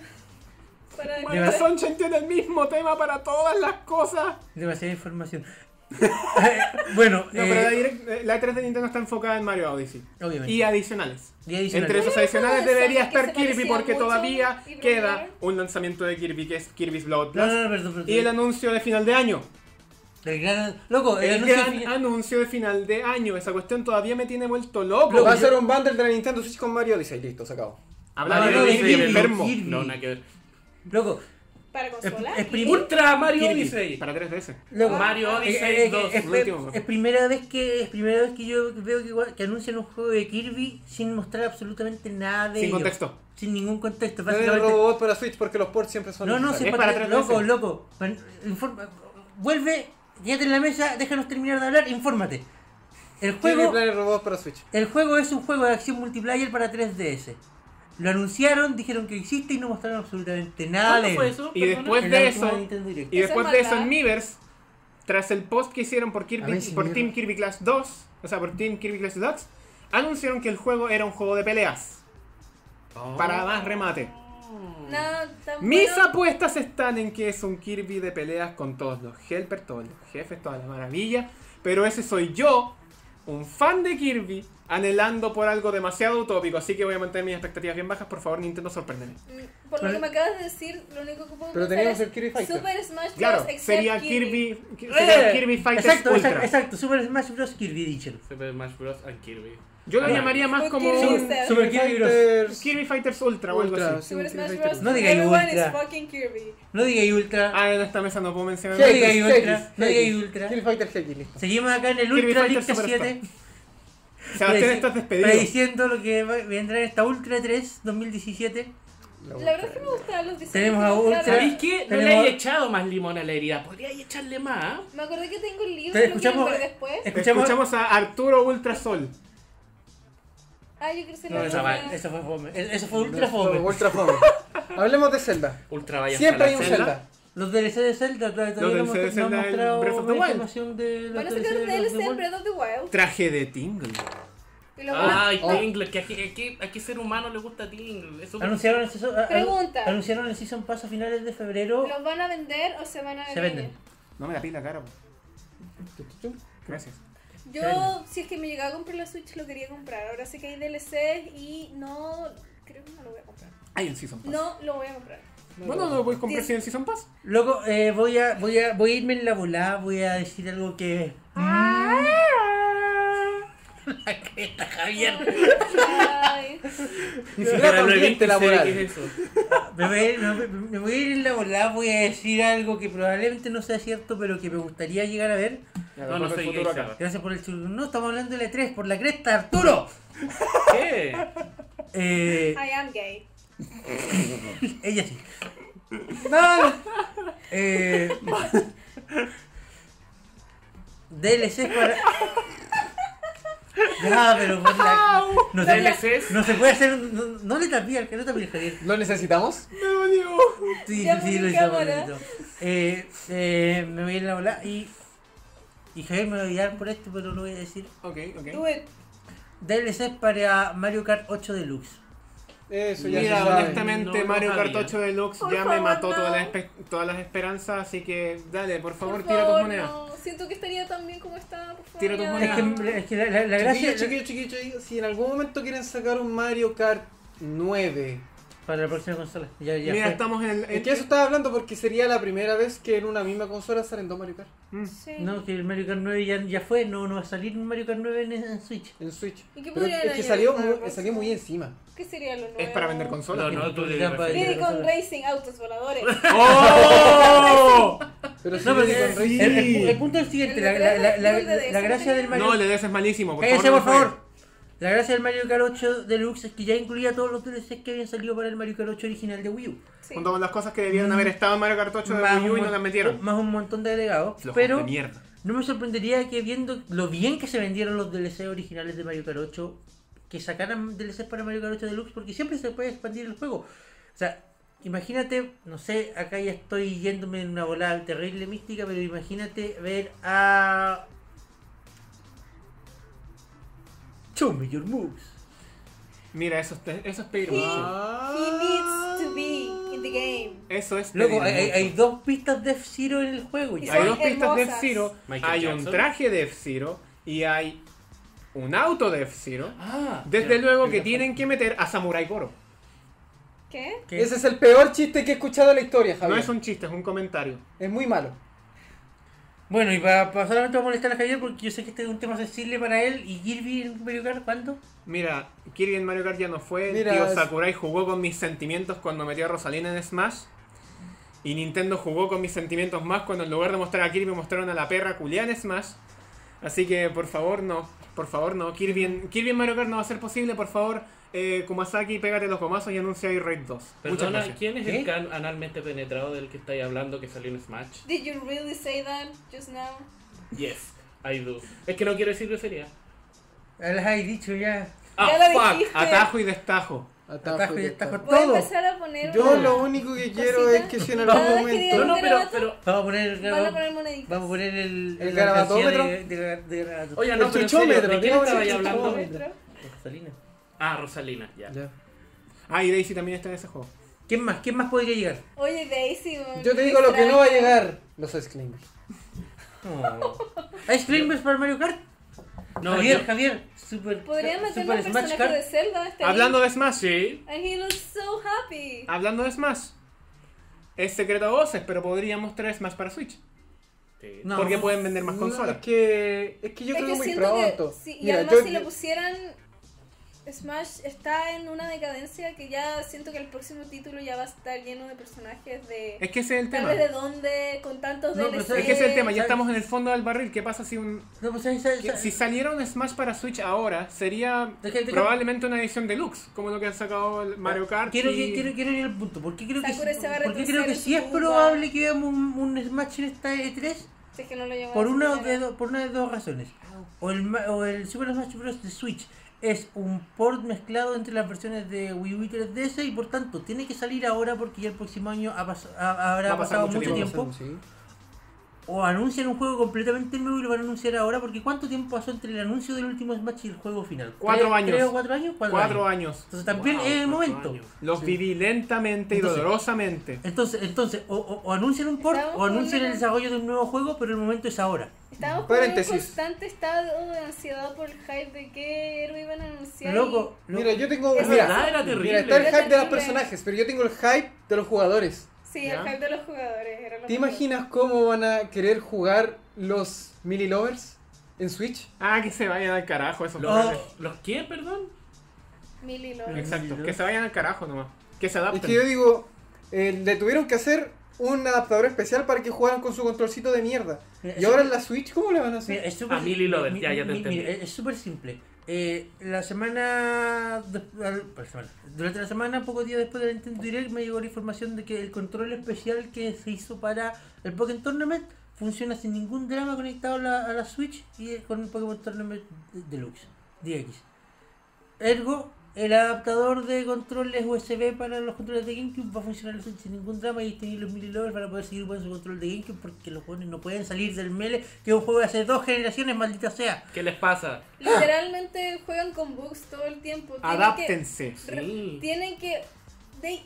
Para Dema- Sunshine tiene el mismo tema para todas las cosas. Demasiada información. bueno, No, pero la, eh, Direct- eh, la 3 de Nintendo está enfocada en Mario Odyssey. obviamente. Y adicionales. Y adicional. Entre esos adicionales debería estar Kirby parecía porque mucho todavía y queda un lanzamiento de Kirby que es Kirby's Blood No, Plus. no, no, perdón, perdón. Y el anuncio de final de año. El gran. Loco, el, El anuncio gran final- anuncio de final de año. Esa cuestión todavía me tiene vuelto loco. Va a ser un bundle de la Nintendo Switch con Mario Odyssey. Listo, se acabó. Hablando no, de enfermo. Kirby. No, nada que ver. Loco, ¿Para consola? es prim- Ultra Mario Kirby. Odyssey. Para 3DS. loco. Mario Eh, Odyssey eh, eh, 2. es, el último. es primera vez que es primera vez que yo veo que, que anuncian un juego de Kirby sin mostrar absolutamente nada de Sin ello. contexto. Sin ningún contexto. No es robot para Switch porque los ports siempre son No, no. Es para, para 3DS. loco, loco. Pan- informa- vuelve, quédate en la mesa, déjanos terminar de hablar, infórmate. El Kirby juego, Robot para Switch. el juego es un juego de acción multiplayer para 3DS. Lo anunciaron, dijeron que existe y no mostraron absolutamente nada ¿Cuándo de fue eso? Y después de eso-. Y después es de eso en Miiverse, tras el post que hicieron por, Kirby, si por. Team Kirby Class 2, o sea, por Team Kirby Class Deluxe, anunciaron que el juego era un juego de peleas. Oh. Para más remate. Mis bueno. apuestas están en que es un Kirby de peleas con todos los helpers, todos los jefes, todas las maravillas. Pero ese soy yo un fan de Kirby anhelando por algo demasiado utópico, así que voy a mantener mis expectativas bien bajas. Por favor, Nintendo, sorpréndeme. Mm, Por lo que me acabas de decir, lo único que puedo Pero es el Kirby Fighter. Super Smash Bros. Claro, sería Kirby, sería Eh, Kirby Fighters exacto, Ultra. exacto, exacto, Super Smash Bros. Kirby Edition. Super Smash Bros. and Kirby. Yo lo llamaría más como un. Super Kirby Bros. Fighters Kirby Fighters Ultra o algo Ultra, así. No digáis Everyone Ultra. is fucking Kirby. No digáis Ultra. Ah, en esta mesa no puedo mencionar. No digáis X, Ultra. No digáis Ultra. Kirby Fighters X, listo. Seguimos acá en el Ultra Superstar. 7. Sebastián, estás despedido. Prediciendo lo que va- vendrá en esta Ultra 3 2017. La verdad es que me gustaban los diseños. Tenemos que a. Ultra. ¿Sabéis qué? No le hay echado más limón a la herida. Podríais echarle más. Me acordé que tengo el libro, Pero escuchamos- después. Escuchamos. Escuchamos a Arturo Ultrasol. Ah, yo creo que No, voy fue- a- eso fue fome. Eso fue Ultra fome. Ultra fome. Hablemos de Zelda. Ultra vaya Siempre hay un la Zelda. Los DLC de Zelda todavía no hemos, Zelda mostrado Breath of the Wild. información de los Van a DLC sacar de DLC Breath of the Wild. Breath of the Wild. Traje de Tingle. A- Ay, Oh. Tingle, que aquí, aquí ser humano le gusta Tingle. Eso Anunciaron el, season, a- a- Pregunta. anunciaron el Season Pass a finales de febrero. ¿Los van a vender o se van a Se venden. No me la pila cara. Gracias. Yo, si es que me llegaba a comprar la Switch, lo quería comprar. Ahora sé que hay DLC y no. Creo que no lo voy a comprar. Hay un Season Pass. No lo voy a comprar. Bueno, no lo puedes comprar sin el Season Pass. Loco, eh, voy, a, voy, a, voy a irme en la volada, voy a decir algo que... La cresta, Javier. Ay. Ni siquiera visto laboral. ¿Qué es eso? Me voy, a ir, me, me voy a ir en la volada, voy a decir algo que probablemente no sea cierto, pero que me gustaría llegar a ver. Ya, No, no soy gay. Gracias por el chulo. No, estamos hablando de L3, por la cresta, Arturo. ¿Qué? Eh, I am gay. ella sí. No. Eh, DLC para. Ya, pero por la- no, se, DLCs. no se puede hacer. No, no le tapé al que no tapé Javier. ¿Lo necesitamos? Me dolió. Sí, Ya sí, lo hizo. Eh, eh, me voy a ir a la bola y. Y Javier me va a odiar por esto, pero lo voy a decir. Ok, ok. It. DLC para Mario Kart 8 Deluxe. Eso ya Mira, se honestamente, No Mario Kart sabía. 8 Deluxe Por ya me favor, mató no. todas, las todas las esperanzas, así que dale, por favor, Por tira tus favor, monedas. Siento que estaría tan bien como está. Por favor, Tira tus ya. monedas. Es que, es que la, la- la gracia. Chiquillos, chiquillos, chiquillos, si en algún momento quieren sacar un Mario Kart 9, Para la próxima consola. Ya, ya Mira, fue. estamos en el. es que eso estaba hablando porque sería la primera vez que en una misma consola salen dos Mario Kart Mm. Sí. No, que el Mario Kart 9 ya, ya fue, no, no va a salir un Mario Kart 9 en, en Switch. en Switch. ¿Y qué Pero es que salió muy, salió muy encima. ¿Qué sería lo nuevo? Es para vender consolas. No, no, tú. Racing, autos voladores. ¡Oh! Pero No, pero el, con Racing- el- el- el punto es el siguiente, El la, la, la, gracia del Mario No, el DS es malísimo, por Cállese, favor. por favor. La gracia del Mario Kart 8 Deluxe es que ya incluía todos los DLCs que habían salido para el Mario Kart 8 original de Wii U. Sí. Junto con las cosas que debían haber estado en Mario Kart 8 de Más Wii U un y no las metieron. Más un montón de agregados. Pero de mierda. no me sorprendería que viendo lo bien que se vendieron los DLC originales de Mario Kart 8, que sacaran DLCs para Mario Kart 8 Deluxe, porque siempre se puede expandir el juego. O sea, imagínate, no sé, acá ya estoy yéndome en una volada terrible mística, pero imagínate ver a... Show me your moves. Mira, eso es, eso es pedir He, mucho. he needs to be in the game. Eso es pedir Luego, hay, hay- mucho. hay dos pistas de F-Zero en el juego. Ya. Hay dos pistas de. F-Zero, hay un traje de F-Zero y hay un auto de F-Zero. Ah, Desde ya. luego que tienen que meter a Samurai Goro. ¿Qué? ¿Qué? Ese es el peor chiste que he escuchado en la historia, No Javier. es un chiste, es un comentario. Es muy malo. Bueno, y para, para solamente molestar a Javier porque yo sé que este es un tema sensible para él. ¿Y Kirby en Mario Kart cuándo? Mira, Kirby en Mario Kart ya no fue. Mira, Tío es- Sakurai jugó con mis sentimientos cuando metió a Rosalina en Smash. Y Nintendo jugó con mis sentimientos más cuando en lugar de mostrar a Kirby mostraron a la perra culiá en Smash. Así que por favor no, por favor no. Kirby en, Kirby en Mario Kart no va a ser posible, por favor. Eh, Kumasaki, pégate los gomazos y anuncia Raid 2. Muchas Perdona. ¿quién es ¿Qué? el can analmente penetrado del que estáis hablando que salió en Smash? Did you really say that just now? Yes, I do. Es que no quiero decir grosería. Les hay dicho ya. Ah, Ya lo fuck. dijiste. Atajo y destajo. Atajo Atajo y y destajo. destajo. Voy a Todo. empezar a poner. Yo una- lo único que quiero ¿Cosita? es que si en algún momento... No, no, pero, pero. Vamos a poner, Van a poner moneditas. vamos a poner el, ¿El garabatómetro? De, de, de Oye, El no, pero serio, chuchómetro, ¿de quién el hablando? Rosalina. Ah, Rosalina, ya. Ya. Ah, y Daisy también está en ese juego. ¿Quién más? ¿Quién más podría llegar? Oye, Daisy. Yo te digo lo que no va a llegar. Los Ice Climbers. Oh. ¿Ice Climbers para Mario Kart? No, Javier, yo- Javier, super, Podrían meter super un Smash personaje Card. de Zelda este Hablando de Smash, Sí. And he looks so happy. hablando de Smash. Es secreto a voces, pero podríamos traer Smash para Switch. Sí. No. porque pueden vender más No, consolas. es que, es que yo es creo que muy pronto. que. sí, y Mira, además, yo- si lo pusieran. Smash está en una decadencia que ya siento que el próximo título ya va a estar lleno de personajes de. Es que ese es el Tal tema. vez de dónde, con tantos No, DLC. ¿sabes Es que ese es el tema, ya ¿Sabes? estamos en el fondo del barril. ¿Qué pasa si un No, pues, ¿sabes- sabes- que- si saliera un Smash para Switch ahora? Sería probablemente una edición deluxe, como lo que han sacado el Mario Kart. Quiero, y- quiero, quiero ir al punto. ¿Por qué creo que, Sakura se va a porque creo que sí es probable que veamos un, un Smash en esta E3? Si es que no lo Por a una, de do- por una de dos razones. O el, ma- o el Super Smash Bros. de Switch es un port mezclado entre las versiones de Wii U y 3DS y por tanto tiene que salir ahora porque ya el próximo año ha pas- ha- habrá pasado mucho mucho tiempo. tiempo. O anuncian un juego completamente nuevo y lo van a anunciar ahora porque ¿cuánto tiempo pasó entre el anuncio del último Smash y el juego final? Cuatro ¿Tres- años. ¿Tres o cuatro años? Cuatro, Cuatro años. años. Entonces también Wow, es el momento. años. Los viví lentamente y Entonces- dolorosamente. Entonces, entonces o, o- o anuncian un port Estamos o anuncian el desarrollo de un nuevo juego, pero el momento es ahora. Estábamos con un constante estado de ansiedad por el hype de qué héroe iban a anunciar. Loco, loco. Mira, yo tengo. Es Mira, verdad, era terrible. mira, está el hype de los personajes, pero yo tengo el hype de los jugadores. Sí, ¿Ya? el hype de los jugadores. Era lo ¿Te mejor. imaginas cómo van a querer jugar los Mili Lovers en Switch? Ah, que se vayan al carajo esos Los-. ¿Los qué, perdón? Millie Lovers. Exacto, que se vayan al carajo nomás. Que se adapten. Es que yo digo, eh, le tuvieron que hacer un adaptador especial para que jugaran con su controlcito de mierda. Mira, Y ahora en la Switch, ¿cómo le van a hacer? Mira, es súper A Millie Lover, mi- ya, ya te mi- entendí. mira, es súper simple. Eh, la semana, semana- Durante la semana, pocos días después del Nintendo Direct, me llegó la información de que el control especial que se hizo para el Pokémon Tournament funciona sin ningún drama conectado a la, a la Switch y con el Pokémon Tournament Deluxe, DX. Ergo, el adaptador de controles USB para los controles de GameCube va a funcionar sin ningún drama y este los Mili Lovers van a poder seguir con su control de GameCube porque los jóvenes no pueden salir del Melee, que es un juego de hace dos generaciones, maldita sea. ¿Qué les pasa? Literalmente juegan con bugs todo el tiempo. Tienen Adáptense. Que, Sí. tienen que. they-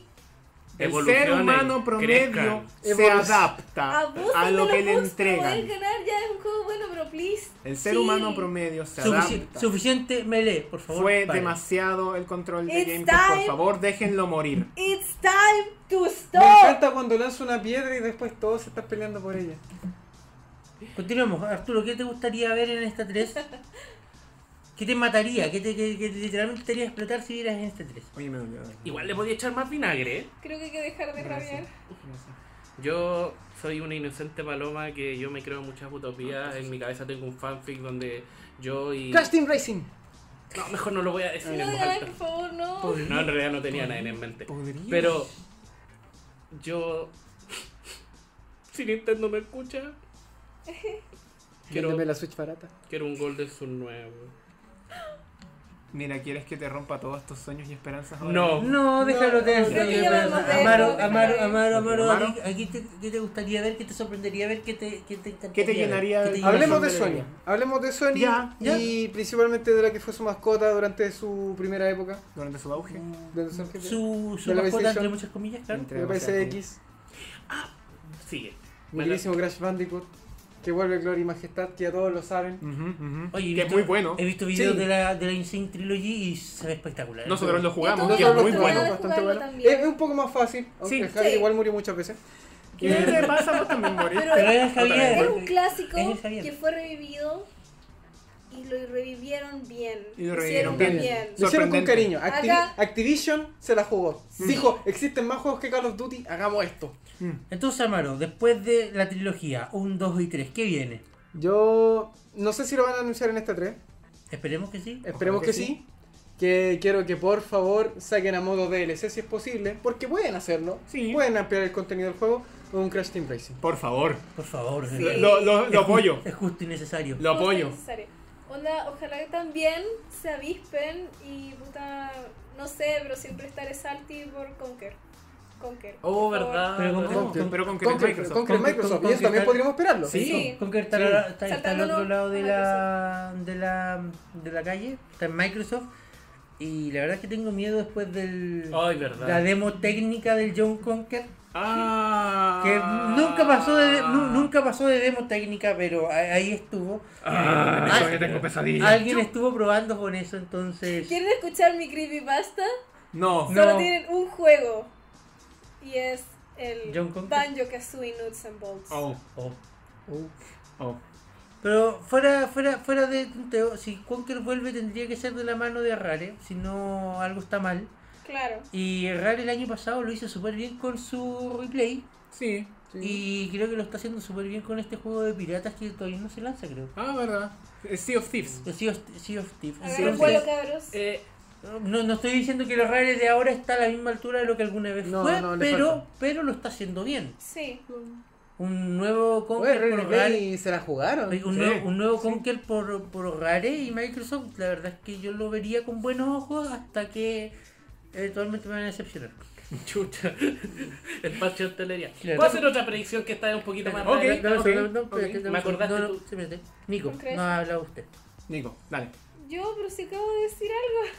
El ser humano promedio crezcan. se adapta abusen a lo que le entregan. ganar. Ya es un juego bueno, pero please. El ser chill. humano promedio se Sufici- adapta. suficiente Melee, por favor. Fue demasiado el control de It's GameCube. Por time. favor, déjenlo morir. It's time to Me stop. encanta cuando lanza una piedra y después todos se están peleando por ella. Continuemos. Arturo, ¿qué te gustaría ver en esta 3? ¿Qué te mataría? ¿Qué te, que, que literalmente te haría explotar si vieras en esta 3? Oye, me dolió. Igual le podía echar más vinagre. ¿eh? Creo que hay que dejar de rabiar. Yo soy una inocente paloma que yo me creo muchas utopías. En mi cabeza tengo un fanfic donde yo y. Team Racing. No, mejor no lo voy a decir No en voz alta. por favor, no. No, en realidad no tenía nada en mente. Podría. Pero yo. Si Nintendo me escucha, quiero, Véndeme la Switch barata. quiero un Golden Sun nuevo. Mira, ¿quieres que te rompa todos tus sueños y esperanzas ahora? No. No, déjalo de Amaro, Amaro, Amaro, Amaro, Amaro. ¿a ti- ¿a ti te, qué te gustaría ver? ¿Qué te sorprendería ver? ¿Qué te, qué te encantaría ¿Qué te ver? llenaría ¿Qué de- te llenaría Hablemos de alegría. Hablemos de Sony Ya, ya. y principalmente de la que fue su mascota durante su primera época. Durante su auge. De su, Su, su De la mascota, entre muchas comillas, claro. Entre- PSX, Sigue. mi queridísimo Crash Bandicoot, que vuelve Gloria y Majestad, que ya todos lo saben. Oye, que es muy bueno. He visto videos Sí. de, la, de la Insane Trilogy y se ve espectacular. Nosotros lo jugamos, que es muy bueno. bastante bueno. Es, un poco más fácil, aunque Sí. el Javi Sí. igual murió muchas veces. ¿Qué te pasa? Vos también morís. Pero- Pero es. Javier. Un clásico Es Javier. que fue revivido y lo revivieron bien. Y lo Hicieron revivieron bien. bien. Lo hicieron con cariño. Acti- Acá- Activision se la jugó. Dijo, existen más juegos que Call of Duty, hagamos esto. Entonces, Amaro, después de la trilogía 1, 2 y 3, ¿qué viene? Yo no sé si lo van a anunciar en este 3. Esperemos que sí. Esperemos que, que sí. Que quiero que por favor saquen a modo DLC si es posible. Porque pueden hacerlo. Sí. Pueden ampliar el contenido del juego con un Crash Team Racing. Por favor. Por favor. Sí. Lo, lo, lo apoyo. Es justo y necesario. Lo apoyo. necesario. Onda, ojalá que también se avispen y puta, no sé, pero siempre estaré salty por Conker. Conker. Oh, por verdad. Pero con- verdad. con- Pero con que Con, Microsoft. Microsoft. y eso también podríamos esperarlo. Sí. Que está, Sí. está, está al otro lado de la, de la de la calle, está en Microsoft. Y la verdad es que tengo miedo después del Ay, verdad. la demo técnica del John Conker. Ah. Que nunca pasó de nu- nunca pasó de demo técnica, pero ahí estuvo. Ah, Ah, todavía tengo pesadillas. Alguien estuvo probando con eso, entonces. ¿Quieren escuchar mi creepypasta? No. No. Solo tienen un juego. Y es el John Conker. Banjo Kazooie Nuts and Bolts. Oh, Oh. oh. Pero fuera, fuera, fuera de tonteo, si Conker vuelve tendría que ser de la mano de Rare, si no algo está mal. Claro. Y Rare el año pasado lo hizo súper bien con su replay. Sí. sí. Y creo que lo está haciendo súper bien con este juego de piratas que todavía no se lanza, creo. Ah, verdad. Sea of Thieves. El Sea of, Sea of Thieves. Agarren Entonces, vuelo, cabros. Eh, no, no estoy diciendo que los Rare de ahora está a la misma altura de lo que alguna vez No, fue, no, pero, pero lo está haciendo bien. Sí. Un nuevo Conker por Rare. Play se la jugaron. Un, Sí, nuevo, un nuevo Conker por, por Rare y Microsoft, la verdad es que yo lo vería con buenos ojos hasta que eventualmente me van a decepcionar. chucha. El parche de hostelería. Claro. ¿Puedo hacer otra predicción que está un poquito más Ok, realista? No, no, ok, no, no, ok. pero es que- Me acordaste no, no, tú. espérate. Nico, no ha hablado usted. Nico, dale. Yo, pero si acabo de decir algo.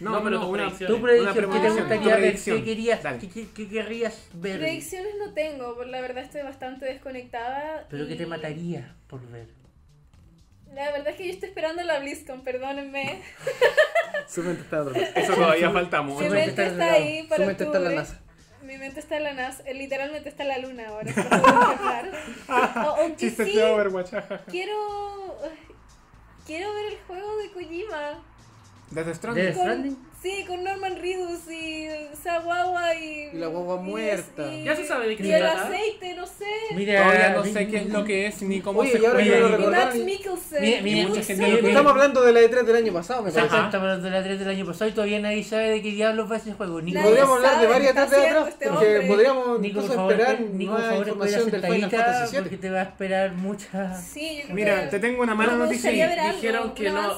No, pero tu predicción. Tu predicción, ¿qué te gustaría ver? predicción. ¿Qué querías, qué, qué- qué querrías ver? Predicciones no tengo, por la verdad estoy bastante desconectada. Pero y- que te mataría por ver. La verdad es que yo estoy esperando la BlizzCon, perdónenme. Su mente está en otra cosa. Eso todavía falta Mi mucho. mente mente está ahí Su para mente está en la. NASA. Mi mente está en la NASA, eh, literalmente está en la luna ahora. O- Aunque sí, Overwatch. jajaja. quiero... Quiero ver el juego de Kojima. Death Stranding. Death Con- Stranding. sí, con Norman Reedus y esa guagua y... Y la guagua y muerta. y- Ya se sabe de qué Y se el aceite, no sé. Mira, Todavía no sé qué es lo que es ni cómo Oye, se y juega. Y recordaron, Max y- Mikkelsen. Mira, y mira, mucha gente lo que- Estamos hablando de la E3 del año pasado, me parece. Exacto, pero de la 3 del año pasado y todavía nadie sabe de qué diablos va ese juego. Nico, Podríamos hablar de varias qué está E3 de atrás, este porque hombre. podríamos Nico, por incluso favor, esperar espera- Nico, por favor, información del Final Fantasy porque VII. te va a esperar mucha... Sí, Mira, que- te tengo una mala noticia Dijeron que no.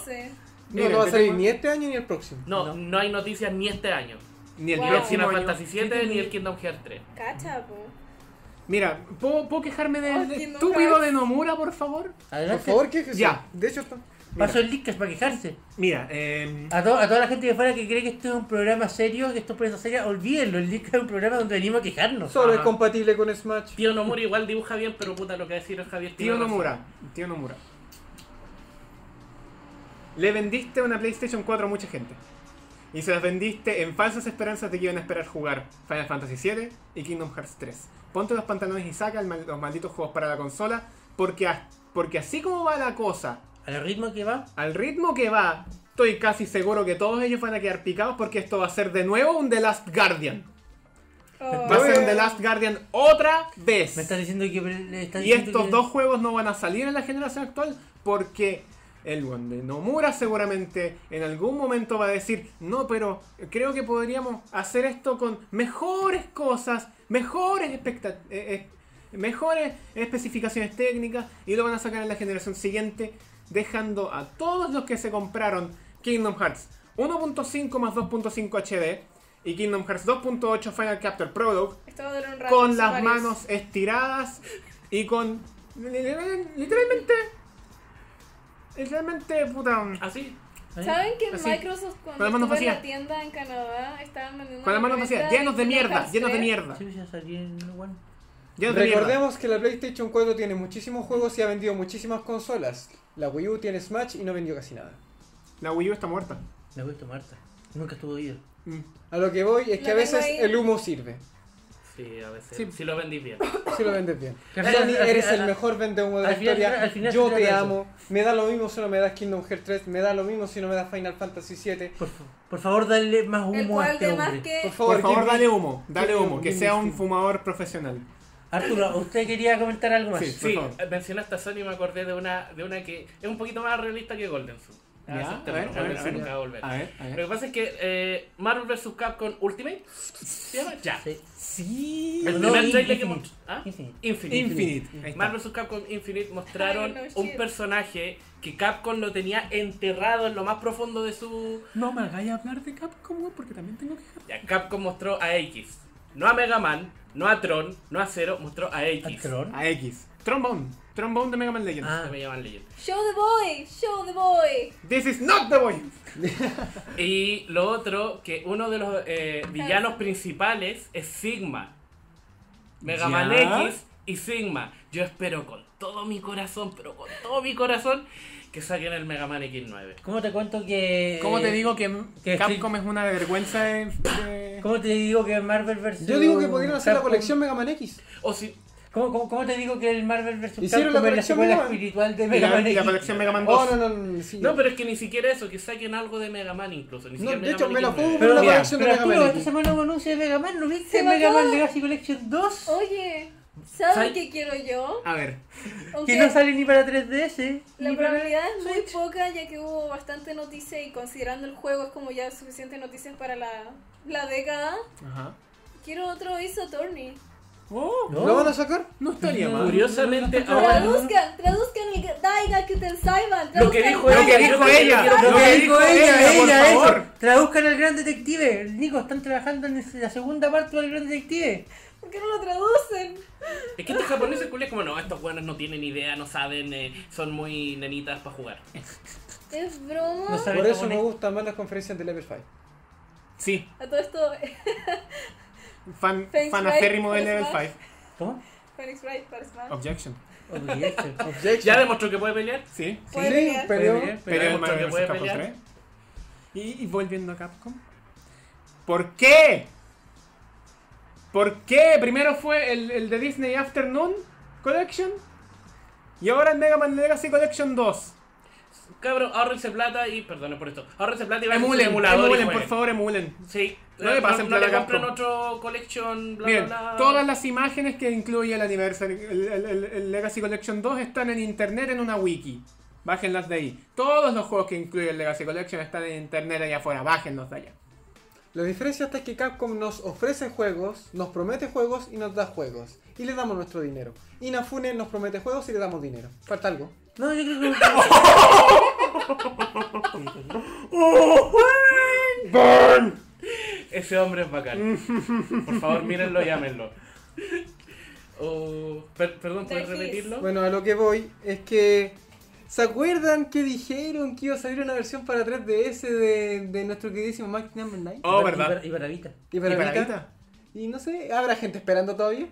No, no va a salir ni este año ni el próximo. No, no hay noticias ni este año. Ni el Wow. Ni el próximo Final. Fantasy VII ni el Kingdom Hearts 3. Cacha, po. Mira, ¿puedo, puedo quejarme del Oh, Kingdom estúpido de Nomura, por favor? Por favor, quéjese. Ya. De hecho, está. Paso el link que es para quejarse. Mira, eh, A, to- a toda la gente de fuera que cree que esto es un programa serio, que esto es prensa seria, olvídenlo. El link es un programa donde venimos a quejarnos. Solo es compatible con Smash. Tío Nomura igual dibuja bien, pero puta lo que decir es Javier. tío razón. Nomura, tío Nomura. Le vendiste una PlayStation 4 a mucha gente. Y se las vendiste en falsas esperanzas de que iban a esperar jugar Final Fantasy VII y Kingdom Hearts 3. Ponte los pantalones y saca mal- los malditos juegos para la consola, porque, porque así como va la cosa, Al ritmo que va, al ritmo que va, estoy casi seguro que todos ellos van a quedar picados porque esto va a ser de nuevo un The Last Guardian. Oh. Va a ser un The Last Guardian otra vez. me estás diciendo que estás Y diciendo estos que- dos juegos no van a salir en la generación actual porque el buen de Nomura seguramente en algún momento va a decir, no, pero creo que podríamos hacer esto con mejores cosas, mejores eh, eh, mejores especificaciones técnicas y lo van a sacar en la generación siguiente, dejando a todos los que se compraron Kingdom Hearts 1.5 más 2.5 HD y Kingdom Hearts 2.8 Final Capture Product con las varios. manos estiradas y con literal- literalmente literalmente puta Así. ¿Eh? ¿Saben que Así. Microsoft cuando Con estuve en la tienda en Canadá estaban vendiendo con las una manos vacías llenos de mierda llenos de 3? mierda Sí, ya salí en el One. llenos de mierda Recordemos que la PlayStation 4 tiene muchísimos juegos y ha vendido muchísimas consolas. La Wii U tiene Smash y no vendió casi nada. la Wii U está muerta Me gusta Marta. Nunca estuvo ido. Mm. A lo que voy es que a veces ahí. el humo sirve. Sí, a veces. Sí. Si lo vendís bien. Si lo vendes bien. Al eres el mejor vende humo de al la final- historia. al final Yo te eso. amo. Me da lo mismo si no me das Kingdom Hearts 3. Me da lo mismo si no me das Final Fantasy 7. Por, por favor, dale más humo a este hombre. que... Por favor, por favor me- dale humo dale humo que sea un fumador profesional Arturo, ¿usted quería comentar algo más? Sí. Mencionaste a Sony y me acordé de una, de una que es un poquito más realista que Golden Sun. Ah, Ya, a ver, lo- a ver, Golden a Sun ver. nunca va a volver. a ver a Lo que pasa es que eh, Marvel vs. Capcom Ultimate ¿se llama? Ya. Sí. sí El No, primer trailer que ¿Ah? Infinite. Infinite. Infinite Ahí está. Marvel vs. Capcom Infinite mostraron Ay, no, un personaje que Capcom lo tenía enterrado en lo más profundo de su... no me hagáis hablar de Capcom porque también tengo que Ya, Capcom mostró a X. No a Mega Man, no a Tron, no a Zero, mostró a ¿Al X. Tron? a X Trombone. Trombone de Mega Man Legends. Ah. Se me llaman leyenda. Show the boy, show the boy. This is not the boy. Y lo otro, que uno de los eh, villanos principales es Sigma. Mega Ya. Man X y Sigma. Yo espero con todo mi corazón, pero con todo mi corazón, que saquen el Mega Man X9. ¿Cómo te cuento que. ¿Cómo te digo que, que Capcom es una vergüenza de... ¿Cómo te digo que Marvel vs. Yo digo que podrían hacer la colección Mega Man X. O si, ¿Cómo, cómo, cómo te digo que el Marvel vs. Hicieron Capcom la es la colección secuela Mega Man. espiritual de Mega la, Man la colección Mega Man 2? Oh, no, no, no, sí. No, pero es que ni siquiera eso, que saquen algo de Mega Man incluso. Ni No, de Mega hecho, Man me la X9. juego una mira, colección de pero Mega Man esta semana hubo anuncio de Mega Man, ¿no viste Se Mega. Man Legacy Collection 2? Oye, ¿saben ¿Sabes? qué quiero yo? A ver. Aunque Que no sale ni para 3DS. la probabilidad es muy Switch. poca ya que hubo bastante noticia y considerando el juego es como ya suficiente noticias para la, la década. Ajá. Quiero otro Ace Attorney. Oh, ¿No? ¿Lo van a sacar? no estaría mal. Curiosamente, ahora. Traduzcan, traduzcan el Daiga Saiban. Lo que traduzcan dijo el Lo que ella, dijo ella. Lo que dijo ella, por ella, favor. eso. Traduzcan al Gran Detective. Nico, están trabajando en la segunda parte del Gran Detective. ¿Por qué no lo traducen? Es que estos japoneses culiados como no, estos buenos no tienen idea, no saben, eh, son muy nenitas para jugar. ¿Es broma? No Por eso me gustan más las conferencias de Level 5. Sí, A todo esto, fan, Thanks, fan right, aférrimo de Level Smash. 5. ¿Cómo? Phoenix Wright para Smash. Objection. Objection. Objection. Ya demostró que puede pelear. Sí. Sí, pelear. vs. Capcom pelear. 3. Y, y volviendo a Capcom. ¿Por qué? ¿Por qué? Primero fue el, el de Disney Afternoon Collection. Y ahora el Mega Man Legacy Collection 2. Cabrón, ahorrense plata y, perdone por esto, ahorrense plata y vayan a Emulen, emulador y emulen, por favor, emulen. Sí, No le pasen no, plata le a compren otro collection, bla, Miren, bla, bla. todas las imágenes que incluye el Anniversary, el, el- el- el Legacy Collection 2 están en internet en una wiki. Bájenlas de ahí. Todos los juegos que incluye el Legacy Collection están en internet allá afuera. Bájenlos de allá. La diferencia está es que Capcom nos ofrece juegos, nos promete juegos y nos da juegos. Y le damos nuestro dinero. Inafune nos promete juegos y le damos dinero. Falta algo. No, yo creo que. Ese hombre es bacán. Por favor, mírenlo, llámenlo. Oh, per- perdón, ¿puedes repetirlo? Bueno, a lo que voy es que. ¿Se acuerdan que dijeron que iba a salir una versión para 3DS de, de nuestro queridísimo Max Number 9? Oh, Y ¿verdad? para- Y para Vita, Y para ¿Y para Vita? Vita? Y no sé, ¿habrá gente esperando todavía?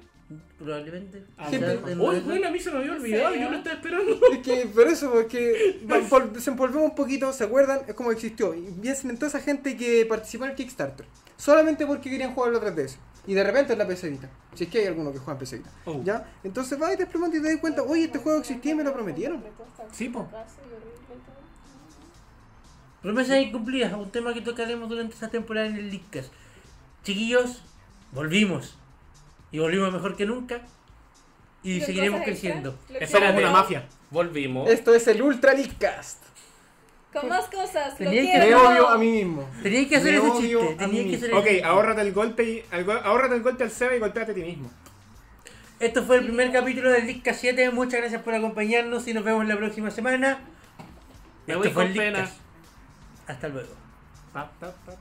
Probablemente. Uy, modelo- bueno, a mí se me había olvidado, yo lo estaba esperando. Es que por eso, porque vol- desenvolvemos un poquito, ¿se acuerdan? Es como existió. Y piensen en toda esa gente que participó en el Kickstarter. Solamente porque querían jugar la 3DS. Y de repente en la PC Vita. Si es que hay alguno que juega en PC Vita. Oh. ¿Ya? Entonces vas y te experimentas y te das cuenta, oye, este juego existía y me lo prometieron. Sí, po. Promesas incumplidas, un tema que tocaremos durante esta temporada en el Leadcast. Chiquillos, volvimos. Y volvimos mejor que nunca. Y seguiremos cosas creciendo. Lo que Somos una mafia. Volvimos. Esto es el Ultra Leakcast. Con más cosas. Lo Tenía que- Me quiero. odio a mí mismo. Tenías que hacer Me ese odio chiste. a Tenías mí que hacer mismo. Ok, chiste. ahórrate el golpe y al go- ahórrate el golpe al Seba y golpeate a ti mismo. Esto fue el primer capítulo del Leadcast 7. Muchas gracias por acompañarnos y nos vemos la próxima semana. Me Esto voy fue con el pena. Hasta luego. Pa, pa, pa,